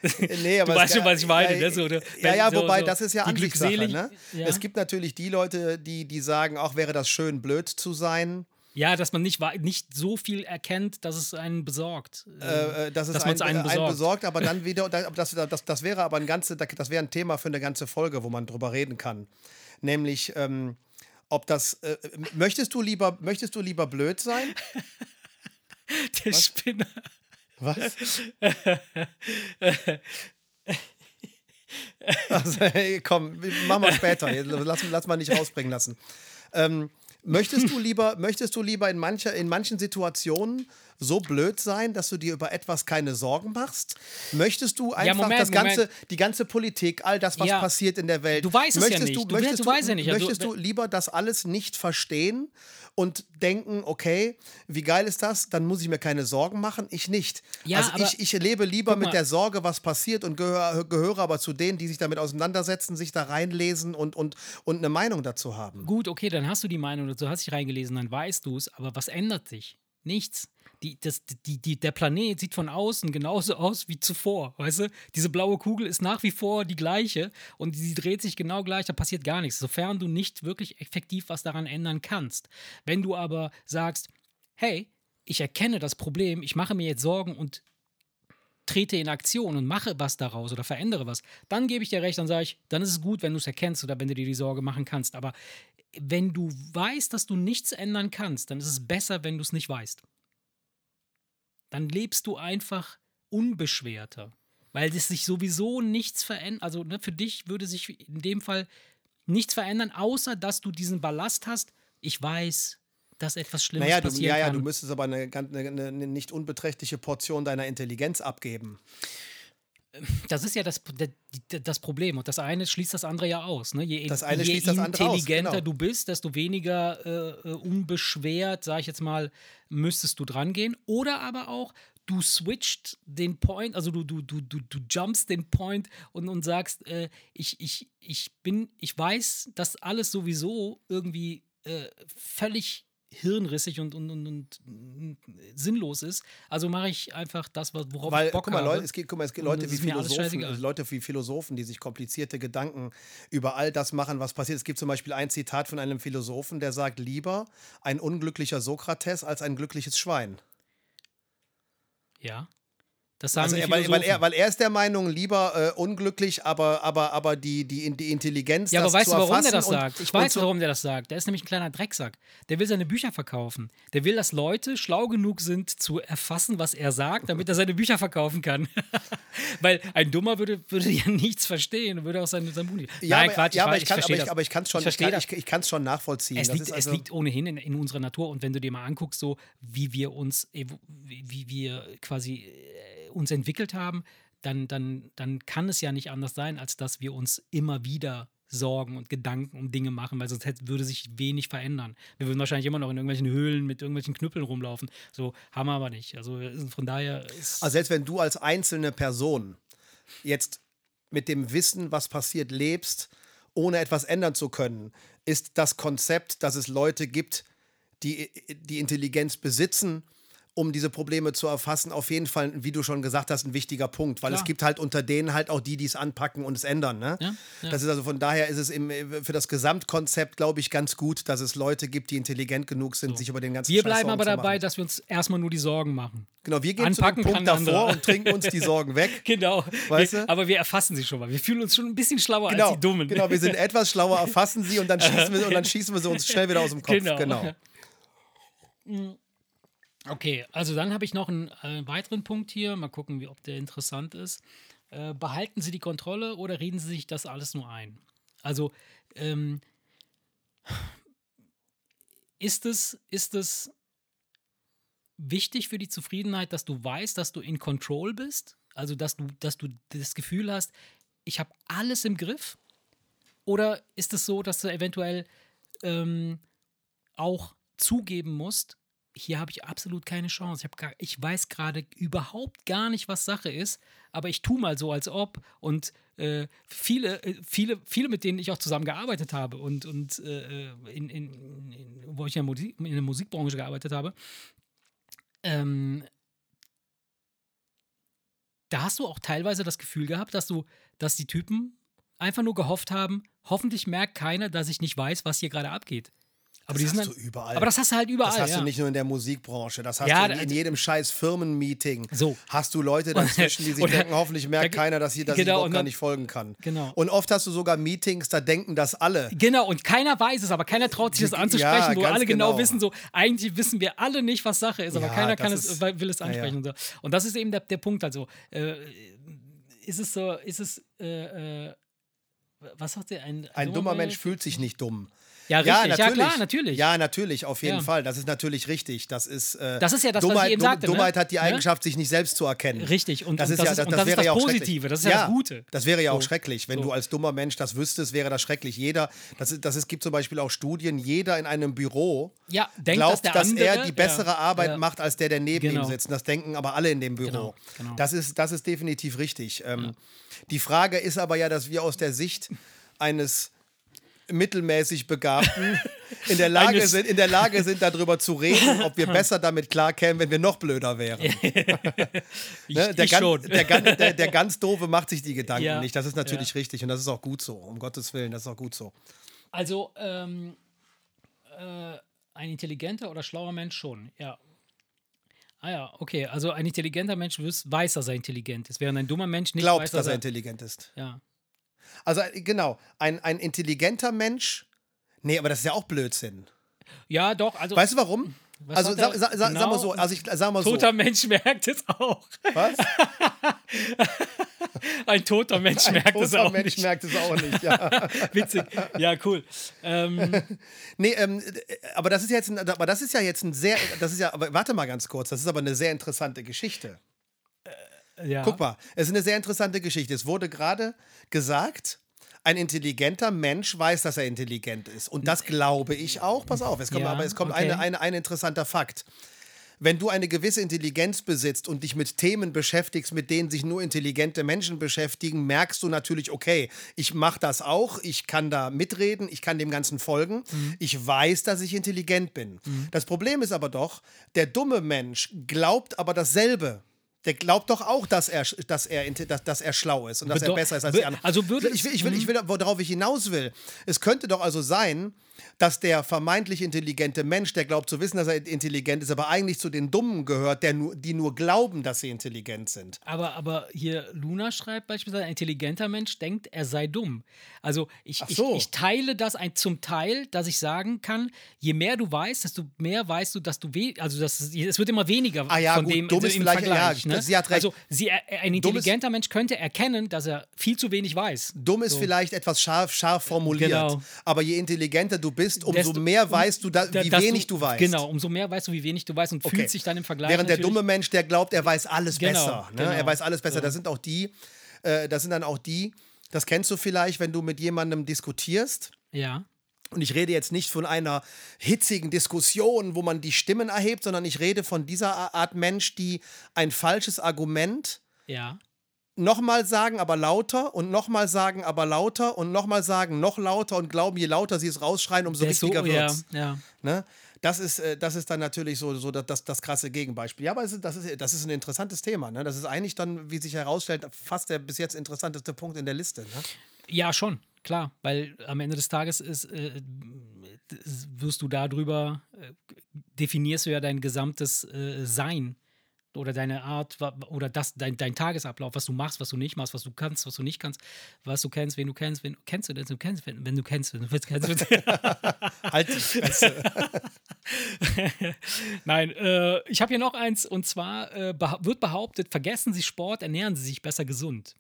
Nee, aber Du es weißt schon, was ich meine, Ja, ne? So, oder- ja, ja, so- wobei so das ist ja Ansichtssache. glückselig- Ne? ja. Es gibt natürlich die Leute, die, die sagen, auch wäre das schön, blöd zu sein. ja, dass man nicht, nicht so viel erkennt, dass es einen besorgt. Äh, äh, dass es Dass einen, man's einen besorgt. besorgt, aber dann wieder, das, das, das wäre aber ein ganze, das wäre ein Thema für eine ganze Folge, wo man drüber reden kann. Nämlich, ähm, ob das, äh, möchtest du lieber, möchtest du lieber blöd sein? der Spinner. Was? also, hey, komm, machen wir später. Lass, lass mal nicht rausbringen lassen. Ähm, möchtest du lieber, möchtest du lieber in, mancher, in manchen Situationen so blöd sein, dass du dir über etwas keine Sorgen machst? Möchtest du einfach Moment, das ganze, Moment. die ganze Politik, all das, was Ja. passiert in der Welt? Du weißt es ja möchtest nicht. Du, Du- möchtest du du, weißt ja nicht. Also, Möchtest du lieber das alles nicht verstehen und denken, okay, wie geil ist das? Dann muss ich mir keine Sorgen machen. Ich nicht. Ja, also ich, ich lebe lieber mit der Sorge, was passiert und gehöre, gehöre aber zu denen, die sich damit auseinandersetzen, sich da reinlesen und, und, und eine Meinung dazu haben. Gut, okay, dann hast du die Meinung dazu, hast dich reingelesen, dann weißt du es, aber was ändert sich? Nichts. Die, das, die, die, der Planet sieht von außen genauso aus wie zuvor, weißt du? Diese blaue Kugel ist nach wie vor die gleiche und sie dreht sich genau gleich, da passiert gar nichts, sofern du nicht wirklich effektiv was daran ändern kannst. Wenn du aber sagst, hey, ich erkenne das Problem, ich mache mir jetzt Sorgen und trete in Aktion und mache was daraus oder verändere was, dann gebe ich dir recht, dann sage ich, dann ist es gut, wenn du es erkennst oder wenn du dir die Sorge machen kannst. Aber wenn du weißt, dass du nichts ändern kannst, dann ist es besser, wenn du es nicht weißt. Dann lebst du einfach unbeschwerter, weil es sich sowieso nichts verändert. Also ne, für dich würde sich in dem Fall nichts verändern, außer dass du diesen Ballast hast. Ich weiß, dass etwas Schlimmes Naja, du, passieren ja, ja, kann. du müsstest aber eine, eine, eine nicht unbeträchtliche Portion deiner Intelligenz abgeben. Das ist ja das, das, Problem. Und das eine schließt das andere ja aus. Ne? Je, Das eine je schließt das andere aus, intelligenter genau. du bist, desto weniger äh, äh, unbeschwert, sag ich jetzt mal, müsstest du dran gehen. Oder aber auch, du switcht den Point, also du, du, du, du, du jumpst den Point und, und sagst, äh, ich, ich, ich bin, ich weiß, dass alles sowieso irgendwie äh, völlig hirnrissig und, und, und, und, und sinnlos ist. Also mache ich einfach das, worauf Weil, ich Bock guck mal, habe. Leute, es gibt, guck mal, es gibt Leute wie Philosophen, also Leute wie Philosophen, die sich komplizierte Gedanken über all das machen, was passiert. Es gibt zum Beispiel ein Zitat von einem Philosophen, der sagt, lieber ein unglücklicher Sokrates als ein glückliches Schwein. Ja. Das sagen Also die weil, weil, er, weil er ist der Meinung, lieber äh, unglücklich, aber, aber, aber die, die, die Intelligenz. ja, aber weißt du, warum der das und- sagt? Ich weiß, warum der das sagt. Der ist nämlich ein kleiner Drecksack. Der will seine Bücher verkaufen. Der will, dass Leute schlau genug sind, zu erfassen, was er sagt, damit er seine Bücher verkaufen kann. Weil ein Dummer würde, würde ja nichts verstehen und würde auch sein, sein Buch nicht. Ja, Nein, aber, Quatsch, ja, aber ich, ich kann aber ich, aber ich kann es schon, Ich ich kann, ich, ich kann's schon nachvollziehen. Es liegt, also, es liegt ohnehin in, in unserer Natur und wenn du dir mal anguckst, so wie wir uns, wie wir quasi äh, uns entwickelt haben, dann, dann, dann kann es ja nicht anders sein, als dass wir uns immer wieder Sorgen und Gedanken um Dinge machen, weil sonst hätte, würde sich wenig verändern. Wir würden wahrscheinlich immer noch in irgendwelchen Höhlen mit irgendwelchen Knüppeln rumlaufen. So haben wir aber nicht. Also von daher. Also selbst wenn du als einzelne Person jetzt mit dem Wissen, was passiert, lebst, ohne etwas ändern zu können, ist das Konzept, dass es Leute gibt, die die Intelligenz besitzen, um diese Probleme zu erfassen, auf jeden Fall, wie du schon gesagt hast, ein wichtiger Punkt, weil Klar. es gibt halt unter denen halt auch die, die es anpacken und es ändern. Ne? Ja, ja. Das ist also von daher ist es im, für das Gesamtkonzept, glaube ich, ganz gut, dass es Leute gibt, die intelligent genug sind, sich über den ganzen wir Scheiß bleiben Sorgen aber dabei, dass wir uns erstmal nur die Sorgen machen. Genau, wir gehen Anpacken zu dem Punkt davor und trinken uns die Sorgen weg. Genau. Weißt du? Aber wir erfassen sie schon mal. Wir fühlen uns schon ein bisschen schlauer Genau, als die Dummen. genau, wir sind etwas schlauer, erfassen sie und dann schießen wir, und dann schießen wir sie uns schnell wieder aus dem Kopf. Genau. genau. Okay, also dann habe ich noch einen äh, weiteren Punkt hier. Mal gucken, wie, ob der interessant ist. Äh, behalten Sie die Kontrolle oder reden Sie sich das alles nur ein? Also, ähm, ist es, ist es wichtig für die Zufriedenheit, dass du weißt, dass du in Control bist? Also, dass du, dass du das Gefühl hast, ich habe alles im Griff? Oder ist es so, dass du eventuell ähm, auch zugeben musst, hier habe ich absolut keine Chance. Ich, gar, ich weiß gerade überhaupt gar nicht, was Sache ist, aber ich tue mal so, als ob. Und äh, viele, äh, viele, viele, mit denen ich auch zusammengearbeitet habe und, und äh, in, in, in, wo ich in der, Musik, in der Musikbranche gearbeitet habe, ähm, da hast du auch teilweise das Gefühl gehabt, dass du, dass die Typen einfach nur gehofft haben, hoffentlich merkt keiner, dass ich nicht weiß, was hier gerade abgeht. Aber Das die sind hast dann, du überall. Aber das hast du halt überall. Das hast ja. du nicht nur in der Musikbranche, das hast Ja, du in, in jedem scheiß Firmenmeeting. So. Hast du Leute dazwischen, die sich Oder- denken, hoffentlich merkt da- keiner, dass, hier, dass genau, ich überhaupt gar nicht folgen kann. Genau. Und oft hast du sogar Meetings, da denken das alle. Genau, und keiner weiß es, aber keiner traut sich das Ja, anzusprechen, wo ganz alle genau, genau. wissen, so, eigentlich wissen wir alle nicht, was Sache ist, aber Ja, keiner kann es, ist- will es ja, ja. ansprechen. Und, so. und das ist eben der, der Punkt, also, äh, ist es so, ist es, äh, äh, was sagt der? Ein, Ein dummer Mensch fühlt sich nicht dumm. Ja, richtig, ja, klar, natürlich. Ja, natürlich, auf jeden Ja. Fall. Das ist natürlich richtig. Das ist, äh, Das ist ja das, was ich Dummheit, eben sagte, ne? Dummheit hat die Ne? Eigenschaft, sich nicht selbst zu erkennen. Richtig, und- das und ist das ja das, und das das ist wäre ja auch Positive, das ist ja das Gute. Das wäre ja auch So. schrecklich, wenn So. du als dummer Mensch das wüsstest, wäre das schrecklich. Jeder, das ist, das ist, gibt zum Beispiel auch Studien, jeder in einem Büro Ja, denkt, glaubt, dass der dass andere, er die bessere ja, Arbeit ja. macht, als der, der neben Genau. ihm sitzt. Das denken aber alle in dem Büro. Genau, genau. Das, ist, das ist definitiv richtig. Ähm, Die Frage ist aber ja, dass wir aus der Sicht eines mittelmäßig Begabten in der Lage Eines- sind, in der Lage sind, darüber zu reden, ob wir besser damit klarkämen, wenn wir noch blöder wären. Ich, Ne? Der, ich ganz, schon. der, der, der ganz Doofe macht sich die Gedanken Ja, nicht. Das ist natürlich richtig und das ist auch gut so. Um Gottes Willen, das ist auch gut so. Also, ähm, äh, ein intelligenter oder schlauer Mensch schon, ja. Ah ja, okay. Also ein intelligenter Mensch weiß, dass er intelligent ist, während ein dummer Mensch nicht Glaubt, weiß, dass er intelligent ist. Ja. Also äh, genau, ein, ein intelligenter Mensch. Nee, aber das ist ja auch Blödsinn. ja, doch. Also Weißt du warum? Was also hat sa, er- sa, sa, sag genau? mal so, also ich sag mal so. toter Mensch merkt es auch. Was? Ein toter Mensch Ein merkt es toter auch Mensch nicht. merkt es auch nicht, ja. Witzig. Ja, cool. Ähm, Nee, ähm, äh, aber das ist jetzt, ein, aber das ist ja jetzt ein sehr, das ist ja, aber warte mal ganz kurz, das ist aber eine sehr interessante Geschichte. Ja. Guck mal, es ist eine sehr interessante Geschichte. Es wurde gerade gesagt, ein intelligenter Mensch weiß, dass er intelligent ist. Und das glaube ich auch. Pass auf, es kommt, Ja, aber es kommt okay. eine, eine, ein interessanter Fakt. Wenn du eine gewisse Intelligenz besitzt und dich mit Themen beschäftigst, mit denen sich nur intelligente Menschen beschäftigen, merkst du natürlich, okay, ich mache das auch, ich kann da mitreden, ich kann dem Ganzen folgen, Mhm. ich weiß, dass ich intelligent bin. Das Problem ist aber doch, der dumme Mensch glaubt aber dasselbe. Der glaubt doch auch, dass er, dass er, dass, dass er schlau ist und dass er Bedeu- besser ist als die anderen. also würde ich will, ich will, ich will, worauf ich hinaus will. Es könnte doch also sein, dass der vermeintlich intelligente Mensch, der glaubt zu wissen, dass er intelligent ist, aber eigentlich zu den Dummen gehört, der nur, die nur glauben, dass sie intelligent sind. Aber, aber hier Luna schreibt beispielsweise, ein intelligenter Mensch denkt, er sei dumm. Also ich, so. ich, ich teile das ein, zum Teil, dass ich sagen kann, je mehr du weißt, desto mehr weißt du, dass du we also das, es wird immer weniger Ah ja, von gut, dem dumm ist im vielleicht- Vergleich. ja, ne? sie hat recht. Also sie, äh, ein ist- intelligenter Mensch könnte erkennen, dass er viel zu wenig weiß. Dumm ist vielleicht etwas scharf, scharf formuliert. Genau. Aber je intelligenter du bist, umso Desto- mehr weißt du, da, wie wenig du, weißt. Genau, umso mehr weißt du, wie wenig du weißt und Okay. fühlt sich dann im Vergleich Während der dumme Mensch, der glaubt, er weiß alles Genau, besser. Ne? genau. Er weiß alles besser. So. Das sind auch die, äh, das sind dann auch die, Das kennst du vielleicht, wenn du mit jemandem diskutierst. Ja. Und ich rede jetzt nicht von einer hitzigen Diskussion, wo man die Stimmen erhebt, sondern ich rede von dieser Art Mensch, die ein falsches Argument Ja. Nochmal sagen, aber lauter und nochmal sagen, aber lauter und nochmal sagen, noch lauter und glauben, je lauter sie es rausschreien, umso Der ist so, richtiger ja, wird's. ja. Ne? Das ist, äh, das ist dann natürlich so, so das, das, krasse Gegenbeispiel. Ja, aber es das, ist, das ist ein interessantes Thema. Ne? Das ist eigentlich dann, wie sich herausstellt, fast der bis jetzt interessanteste Punkt in der Liste. Ne? Ja, schon, klar. Weil am Ende des Tages ist, äh, wirst du darüber, äh, definierst du ja dein gesamtes äh, Sein oder deine Art oder das, dein, dein Tagesablauf, was du machst, was du nicht machst, was du kannst, was du nicht kannst, was du kennst, wen du kennst, wen kennst du denn, du kennst, wenn, wenn du kennst, wenn du willst, kennst. Halt die Fresse. Nein, äh, ich habe hier noch eins und zwar äh, beha wird behauptet, vergessen Sie Sport, ernähren Sie sich besser gesund.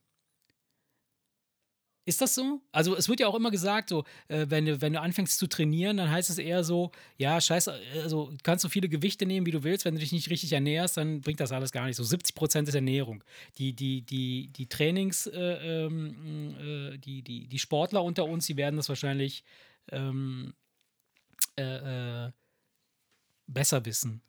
Ist das so? Also es wird ja auch immer gesagt, so, äh, wenn, du, wenn du anfängst zu trainieren, dann heißt es eher so, ja, scheiße, also kannst du viele Gewichte nehmen, wie du willst, wenn du dich nicht richtig ernährst, dann bringt das alles gar nicht. So 70 Prozent ist Ernährung. Die, die, die, die Trainings, äh, ähm, äh, die, die, die Sportler unter uns, die werden das wahrscheinlich ähm, äh, äh, besser wissen.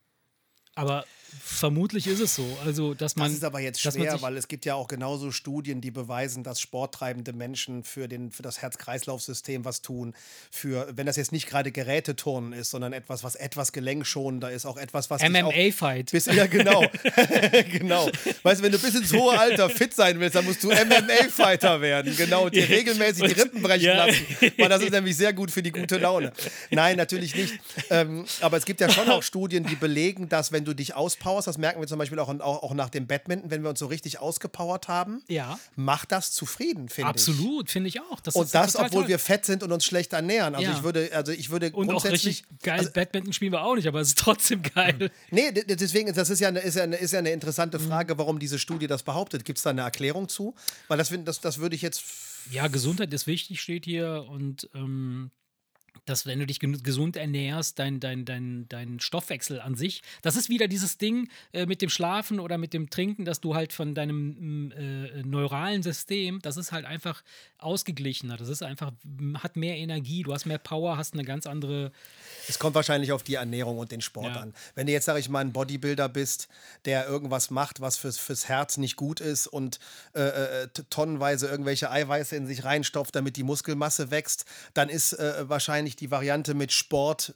Aber vermutlich ist es so. Also, dass man. Das ist aber jetzt schwer, weil es gibt ja auch genauso Studien, die beweisen, dass sporttreibende Menschen für, den, für das Herz-Kreislauf-System was tun. Für, wenn das jetzt nicht gerade Geräteturnen ist, sondern etwas, was etwas gelenkschonender ist, auch etwas, was MMA-Fight. ja, genau. genau. Weißt du, wenn du bis ins hohe Alter fit sein willst, dann musst du MMA-Fighter werden. Genau, und dir regelmäßig die Rippen brechen Ja. lassen. Weil das ist nämlich sehr gut für die gute Laune. Nein, natürlich nicht. Ähm, aber es gibt ja schon auch Studien, die belegen, dass wenn du dich auspowerst, das merken wir zum Beispiel auch, auch, auch nach dem Badminton, wenn wir uns so richtig ausgepowert haben, Ja. macht das zufrieden, finde ich. Absolut, finde ich auch. Das Und das, obwohl toll. wir fett sind und uns schlecht ernähren. Also Ja. ich würde, also ich würde Und auch grundsätzlich. richtig geil. Badminton spielen wir auch nicht, aber es ist trotzdem geil. Nee, deswegen, das ist ja eine, ist ja eine, ist ja eine interessante Mhm. Frage, warum diese Studie das behauptet. Gibt es da eine Erklärung zu? Weil das, das, das würde ich jetzt. Ja, Gesundheit ist wichtig, steht hier. Und ähm, dass, wenn du dich gesund ernährst, dein, dein, dein, dein Stoffwechsel an sich, das ist wieder dieses Ding äh, mit dem Schlafen oder mit dem Trinken, dass du halt von deinem äh, neuralen System, das ist halt einfach ausgeglichener. Das ist einfach, hat mehr Energie, du hast mehr Power, hast eine ganz andere. Es kommt wahrscheinlich auf die Ernährung und den Sport Ja. an. Wenn du jetzt, sage ich mal, ein Bodybuilder bist, der irgendwas macht, was fürs, fürs Herz nicht gut ist und äh, äh, t- tonnenweise irgendwelche Eiweiße in sich reinstopft, damit die Muskelmasse wächst, dann ist äh, wahrscheinlich die Variante mit Sport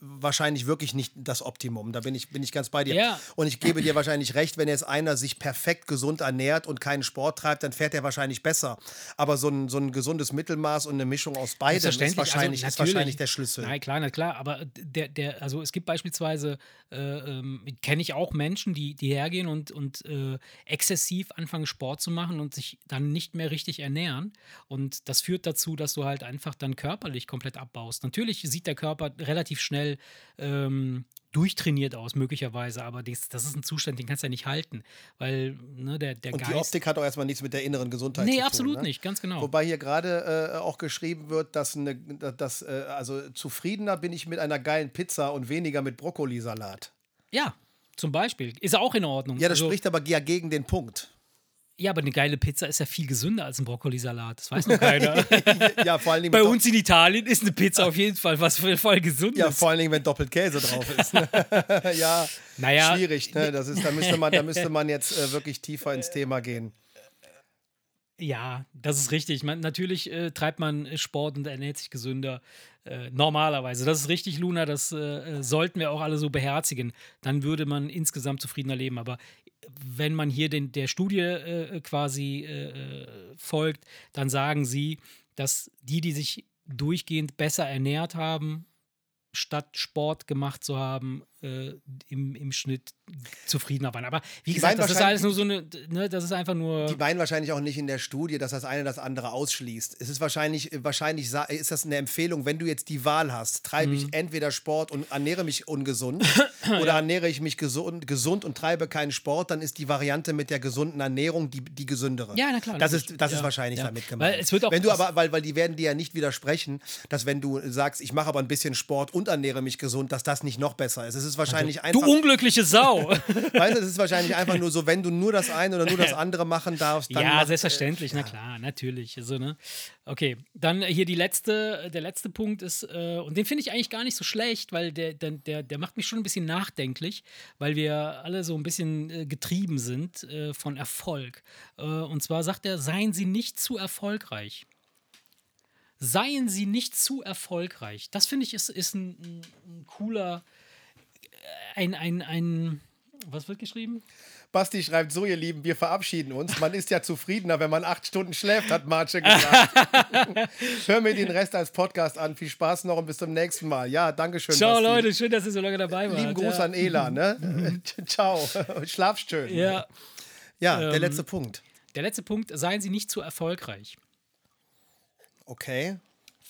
wahrscheinlich wirklich nicht das Optimum. Da bin ich, bin ich ganz bei dir. Ja. Und ich gebe dir wahrscheinlich recht, wenn jetzt einer sich perfekt gesund ernährt und keinen Sport treibt, dann fährt er wahrscheinlich besser. Aber so ein, so ein gesundes Mittelmaß und eine Mischung aus beidem ist Selbstverständlich, wahrscheinlich, also ist wahrscheinlich der Schlüssel. Nein, klar, na klar, aber der, der, also es gibt beispielsweise, äh, ähm, kenne ich auch Menschen, die, die hergehen und, und äh, exzessiv anfangen, Sport zu machen und sich dann nicht mehr richtig ernähren. Und das führt dazu, dass du halt einfach dann körperlich komplett abbaust. Natürlich sieht der Körper relativ schnell ähm, durchtrainiert aus, möglicherweise, aber das, das ist ein Zustand, den kannst du ja nicht halten, weil ne, der, der Und Geist. die Optik hat auch erstmal nichts mit der inneren Gesundheit zu nee, tun. absolut ne? nicht, ganz genau. Wobei hier gerade äh, auch geschrieben wird, dass, eine, dass äh, also zufriedener bin ich mit einer geilen Pizza und weniger mit Brokkolisalat. ja, zum Beispiel. Ist auch in Ordnung. Ja, das Also- spricht aber ja gegen den Punkt. Ja, aber eine geile Pizza ist ja viel gesünder als ein Brokkolisalat. Das weiß noch keiner. ja, vor allen Dingen Bei uns in Italien ist eine Pizza auf jeden Fall was voll, voll Gesundes. Ja, vor allen Dingen, wenn doppelt Käse drauf ist. Ne? ja, Naja, schwierig. Ne? Das ist, da, müsste man, da müsste man jetzt äh, wirklich tiefer ins Thema gehen. Ja, das ist richtig. Man, natürlich äh, treibt man Sport und ernährt sich gesünder. Äh, normalerweise. Das ist richtig, Luna. Das äh, sollten wir auch alle so beherzigen. Dann würde man insgesamt zufriedener leben. Aber wenn man hier den, der Studie äh, quasi äh, äh, folgt, dann sagen sie, dass die, die sich durchgehend besser ernährt haben, statt Sport gemacht zu haben, äh, im, im Schnitt zufriedener waren. Aber wie gesagt, das ist alles nur so eine, ne, das ist einfach nur. Die meinen wahrscheinlich auch nicht in der Studie, dass das eine das andere ausschließt. Es ist wahrscheinlich, wahrscheinlich ist das eine Empfehlung, wenn du jetzt die Wahl hast, treibe Mhm. ich entweder Sport und ernähre mich ungesund oder ernähre ich mich gesund, gesund und treibe keinen Sport, dann ist die Variante mit der gesunden Ernährung die, die gesündere. Ja, na klar, Das ist, das ist Ja, wahrscheinlich ja. damit gemeint. Weil es wird auch- wenn du aber, weil, weil die werden dir ja nicht widersprechen, dass wenn du sagst, ich mache aber ein bisschen Sport und ernähre mich gesund, dass das nicht noch besser ist. Es ist ist wahrscheinlich Also, Du einfach. unglückliche Sau. weißt du, es ist wahrscheinlich einfach nur so, wenn du nur das eine oder nur das andere machen darfst, dann. ja, macht- selbstverständlich, na klar, natürlich. Also, ne? Okay, dann hier die letzte, der letzte Punkt ist, äh, und den finde ich eigentlich gar nicht so schlecht, weil der, der, der, der macht mich schon ein bisschen nachdenklich, weil wir alle so ein bisschen äh, getrieben sind äh, von Erfolg. Äh, und zwar sagt er, seien Sie nicht zu erfolgreich. Seien Sie nicht zu erfolgreich. Das finde ich ist, ist ein, ein, cooler, äh, ein, ein, ein, was wird geschrieben? Basti schreibt so, ihr Lieben, wir verabschieden uns. Man ist ja zufriedener, wenn man acht Stunden schläft, hat Marce gesagt. Hör mir den Rest als Podcast an. Viel Spaß noch und bis zum nächsten Mal. Ja, danke schön. Ciao Basti. Leute, schön, dass ihr so lange dabei wart. Lieben Gruß ja. an Ela, ne? Ciao. Schlaf schön. Ja, Ja, der Ähm, letzte Punkt. der letzte Punkt, seien Sie nicht zu erfolgreich. Okay.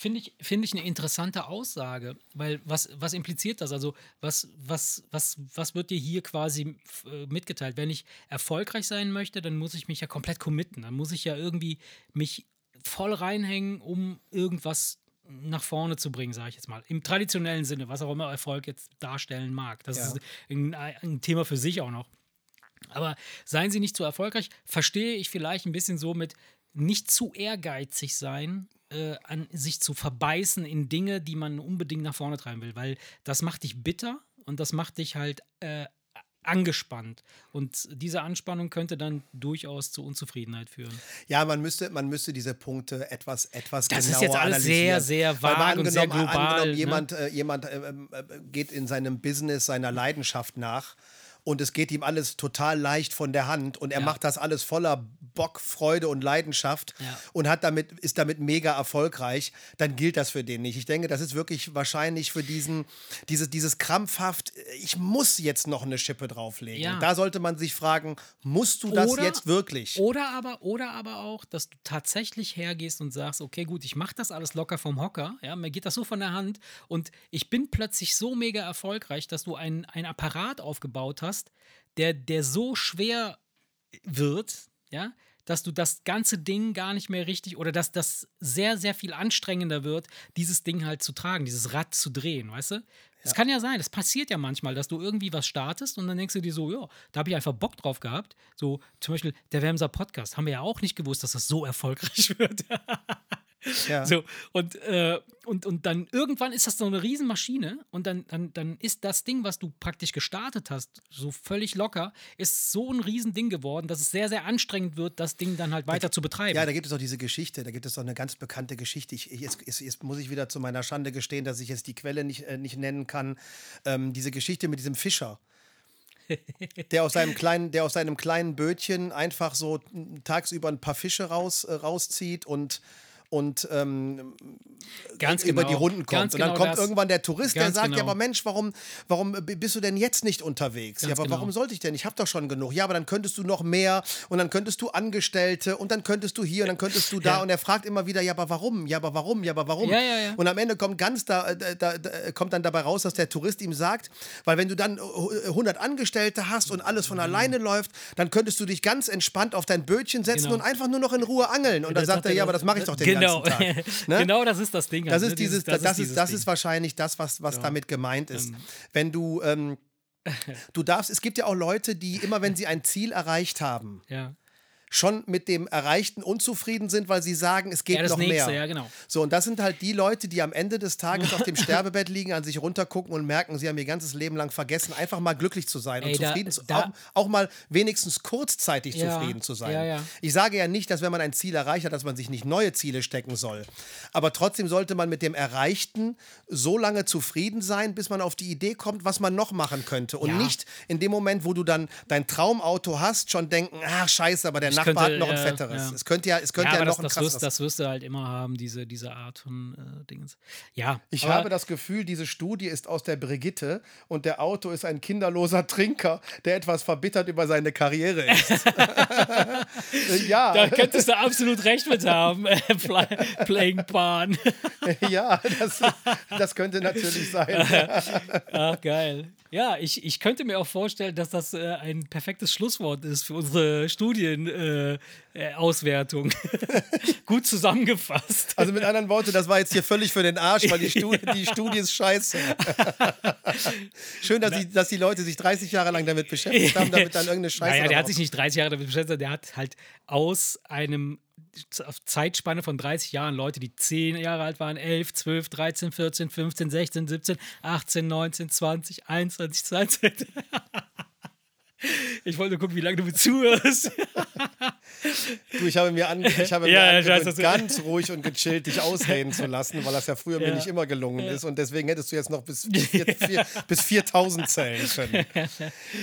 Finde ich, finde ich eine interessante Aussage, weil was, was impliziert das? Also, was, was, was, was wird dir hier quasi äh, mitgeteilt? Wenn ich erfolgreich sein möchte, dann muss ich mich ja komplett committen. Dann muss ich ja irgendwie mich voll reinhängen, um irgendwas nach vorne zu bringen, sage ich jetzt mal. Im traditionellen Sinne, was auch immer Erfolg jetzt darstellen mag. Das Ja. ist ein, ein Thema für sich auch noch. Aber seien Sie nicht zu erfolgreich, verstehe ich vielleicht ein bisschen so mit nicht zu ehrgeizig sein, äh, an sich zu verbeißen in Dinge, die man unbedingt nach vorne treiben will, weil das macht dich bitter und das macht dich halt äh, angespannt. Und diese Anspannung könnte dann durchaus zu Unzufriedenheit führen. Ja, man müsste, man müsste diese Punkte etwas, etwas Das ist genauer jetzt alles analysieren. sehr, sehr vag und sehr global, Angenommen, ne? jemand, äh, jemand äh, äh, geht in seinem Business seiner Leidenschaft nach und es geht ihm alles total leicht von der Hand und er Ja. macht das alles voller Bock, Freude und Leidenschaft Ja. und hat damit, ist damit mega erfolgreich, dann gilt das für den nicht. Ich denke, das ist wirklich wahrscheinlich für diesen, dieses, dieses krampfhaft, ich muss jetzt noch eine Schippe drauflegen. Ja. Da sollte man sich fragen, musst du das Oder- jetzt wirklich? Oder aber, oder aber auch, dass du tatsächlich hergehst und sagst, okay, gut, ich mache das alles locker vom Hocker, ja, mir geht das so von der Hand und ich bin plötzlich so mega erfolgreich, dass du einen Apparat aufgebaut hast, der, der so schwer wird, ja, dass du das ganze Ding gar nicht mehr richtig oder dass das sehr, sehr viel anstrengender wird, dieses Ding halt zu tragen, dieses Rad zu drehen, weißt du? Es kann ja sein, das passiert ja manchmal, dass du irgendwie was startest und dann denkst du dir so, ja, da habe ich einfach Bock drauf gehabt. So zum Beispiel der Wemser Podcast, haben wir ja auch nicht gewusst, dass das so erfolgreich wird. Ja. So, und, äh, und, und dann irgendwann ist das so eine Riesenmaschine und dann, dann, dann ist das Ding, was du praktisch gestartet hast, so völlig locker, ist so ein Riesending geworden, dass es sehr, sehr anstrengend wird, das Ding dann halt weiter zu betreiben. Ja, da gibt es auch diese Geschichte, da gibt es auch eine ganz bekannte Geschichte. Ich, jetzt, jetzt, jetzt muss ich wieder zu meiner Schande gestehen, dass ich jetzt die Quelle nicht, äh, nicht nennen kann. Ähm, diese Geschichte mit diesem Fischer. Der aus, seinem kleinen, der aus seinem kleinen Bötchen einfach so tagsüber ein paar Fische raus, äh, rauszieht und, und ähm, Ganz über genau. die Runden kommt. Ganz und dann genau kommt das. irgendwann der Tourist, der sagt, ja, genau. aber Mensch, warum, warum bist du denn jetzt nicht unterwegs? ja, aber genau. warum sollte ich denn? Ich habe doch schon genug. Ja, aber dann könntest du noch mehr und dann könntest du Angestellte und dann könntest du hier und dann könntest du da. Ja. Und er fragt immer wieder, ja, aber warum? Ja, aber warum? Ja, aber warum? Ja, ja, ja. Und am Ende kommt ganz da, da, da, da kommt dann dabei raus, dass der Tourist ihm sagt, weil wenn du dann äh, 100 Angestellte hast und alles von alleine läuft, dann könntest du dich ganz entspannt auf dein Bötchen setzen Genau. und einfach nur noch in Ruhe angeln. Und dann sagt er, ja, aber das mache ich doch den genau. Tag. Ne? genau, das ist das Ding. Das halt, ist ne? dieses, das, ist, dieses das ist wahrscheinlich das, was, was damit gemeint ist. Wenn du, ähm, du darfst, es gibt ja auch Leute, die immer, wenn sie ein Ziel erreicht haben, Ja. Schon mit dem Erreichten unzufrieden sind, weil sie sagen, es geht Ja, noch Nächste, mehr. ja, genau. So, und das sind halt die Leute, die am Ende des Tages auf dem Sterbebett liegen, an sich runtergucken und merken, sie haben ihr ganzes Leben lang vergessen, einfach mal glücklich zu sein Ey, und da- zufrieden zu da- auch, auch mal wenigstens kurzzeitig Ja, zufrieden zu sein. ja. Ich sage ja nicht, dass wenn man ein Ziel erreicht hat, dass man sich nicht neue Ziele stecken soll. Aber trotzdem sollte man mit dem Erreichten so lange zufrieden sein, bis man auf die Idee kommt, was man noch machen könnte. Und nicht in dem Moment, wo du dann dein Traumauto hast, schon denken, ach scheiße, aber der Nachbar könnte, hat noch ein fetteres. ja. Es könnte ja, es könnte ja, ja, aber noch das, ein das, krasseres. wirst, das wirst du halt immer haben, diese, diese Art von äh, Dingens. Ja, Ich aber- habe das Gefühl, diese Studie ist aus der Brigitte und der Autor ist ein kinderloser Trinker, der etwas verbittert über seine Karriere ist. ja, Da könntest du absolut recht mit haben. äh, Playing Pan. ja, das, das könnte natürlich sein. Ach, geil. Ja, ich, ich könnte mir auch vorstellen, dass das äh, ein perfektes Schlusswort ist für unsere Studienauswertung. Äh, Auswertung. Gut zusammengefasst. Also mit anderen Worten, das war jetzt hier völlig für den Arsch, weil die Studie, die Studie ist scheiße. Schön, dass, die, dass die Leute sich 30 Jahre lang damit beschäftigt haben, damit dann irgendeine Scheiße. Naja, der hat sich nicht 30 Jahre damit beschäftigt, der hat halt aus einem Zeitspanne von 30 Jahren Leute, die 10 Jahre alt waren, 11, 12, 13, 14, 15, 16, 17, 18, 19, 20, 21, 22. Ich wollte nur gucken, wie lange du mir zuhörst. Du, ich habe mir, an, ich habe mir Ja, ja, ich weiß, ganz ruhig und gechillt dich ausreden zu lassen, weil das ja früher mir Ja. nicht immer gelungen ist und deswegen hättest du jetzt noch bis, vier, vier, bis 4000 zählen können.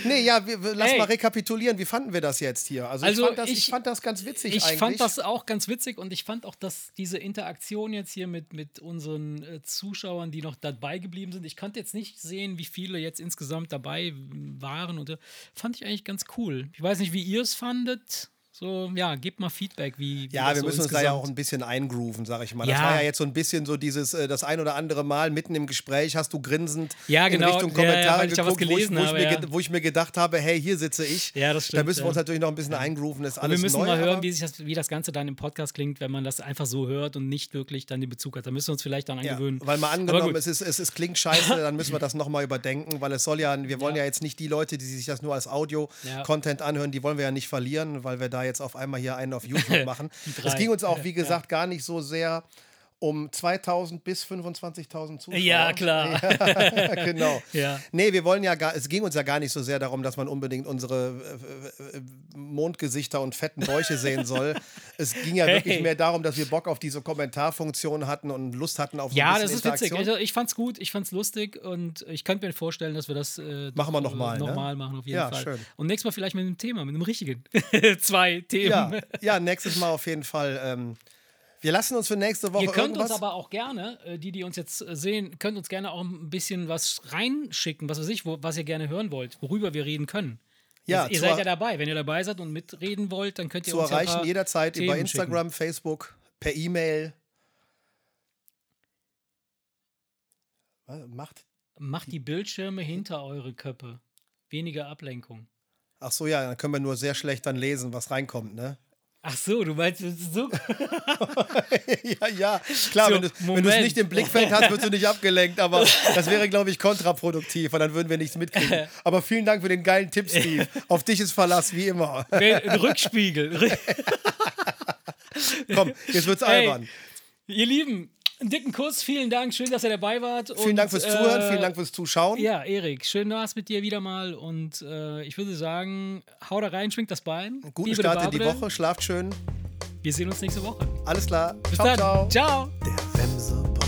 Nee, ja, wir, lass Ey. mal rekapitulieren. Wie fanden wir das jetzt hier? Also, Also ich, fand das, ich, ich- fand das ganz witzig Ich eigentlich. fand das auch ganz witzig und ich fand auch, dass diese Interaktion jetzt hier mit, mit unseren äh, Zuschauern, die noch dabei geblieben sind, ich konnte jetzt nicht sehen, wie viele jetzt insgesamt dabei waren und äh, fand ich eigentlich ganz cool. Ich weiß nicht, wie ihr es fandet. So, ja, gebt mal Feedback, wie. wie Ja, das wir so müssen uns da ja auch ein bisschen eingrooven, sag ich mal. Das Ja. war ja jetzt so ein bisschen so dieses, äh, das ein oder andere Mal mitten im Gespräch hast du grinsend Ja, genau. in Richtung Ja, ja, Kommentare weil ich da geguckt, wo, ich, gelesen wo, ich habe, mir, ja. ge- wo ich mir gedacht habe, hey, hier sitze ich. Ja, das Da stimmt, müssen wir uns natürlich noch ein bisschen eingrooven, ist alles wir müssen neu. mal hören, wie, sich das, wie das Ganze dann im Podcast klingt, wenn man das einfach so hört und nicht wirklich dann den Bezug hat. Da müssen wir uns vielleicht dann angewöhnen. weil mal angenommen, es, ist, es, es klingt scheiße, dann müssen wir das nochmal überdenken, weil es soll ja, wir wollen ja. jetzt nicht die Leute, die sich das nur als Audio-Content anhören, die wollen wir ja nicht verlieren, weil wir da jetzt auf einmal hier einen auf YouTube machen. Es ging uns auch, wie gesagt, gar nicht so sehr um 2000 bis 25.000 Zuschauer. Ja, klar. Ja, genau. Ja. Nee, wir wollen ja gar, es ging uns ja gar nicht so sehr darum, dass man unbedingt unsere äh, äh, Mondgesichter und fetten Bäuche sehen soll. Es ging ja Hey. wirklich mehr darum, dass wir Bock auf diese Kommentarfunktion hatten und Lust hatten auf so Ja, das ist witzig. Also ich fand's gut, ich fand's lustig und ich könnte mir vorstellen, dass wir das äh, Machen wir doch, noch mal, äh, ne? noch mal machen, auf jeden Ja, Fall. schön. Und nächstes Mal vielleicht mit einem Thema, mit einem richtigen. Zwei Themen. Ja, ja, nächstes Mal auf jeden Fall. Ähm, wir lassen uns für nächste Woche Ihr könnt irgendwas. uns aber auch gerne, äh, die, die uns jetzt äh, sehen, könnt uns gerne auch ein bisschen was reinschicken, was weiß ich, wo, was ihr gerne hören wollt, worüber wir reden können. Ja, ihr seid ja dabei. Wenn ihr dabei seid und mitreden wollt, dann könnt ihr zu uns ja erreichen paar jederzeit über Themen Instagram, Facebook, per E-Mail. Macht. Schicken. Macht die Bildschirme hinter eure Köpfe. Weniger Ablenkung. Ach so, ja, dann können wir nur sehr schlecht dann lesen, was reinkommt, ne? Ach so, du meinst so. ja, ja, klar, So, wenn du es nicht im Blickfeld hast, wirst du nicht abgelenkt, aber das wäre, glaube ich, kontraproduktiv, weil dann würden wir nichts mitkriegen. Aber vielen Dank für den geilen Tipp, Steve. Auf dich ist Verlass, wie immer. Ein Rückspiegel. Rück- Komm, jetzt wird's albern. Ihr Lieben, einen dicken Kuss, vielen Dank, schön, dass ihr dabei wart. Vielen und, Dank fürs Zuhören, äh, vielen Dank fürs Zuschauen. Ja, Erik, schön war's mit dir wieder mal und äh, ich würde sagen, hau da rein, schwingt das Bein. Guten Liebe Start in die Woche, schlaft schön. Wir sehen uns nächste Woche. Alles klar. Bis ciao, dann. ciao. Ciao. Der Wemse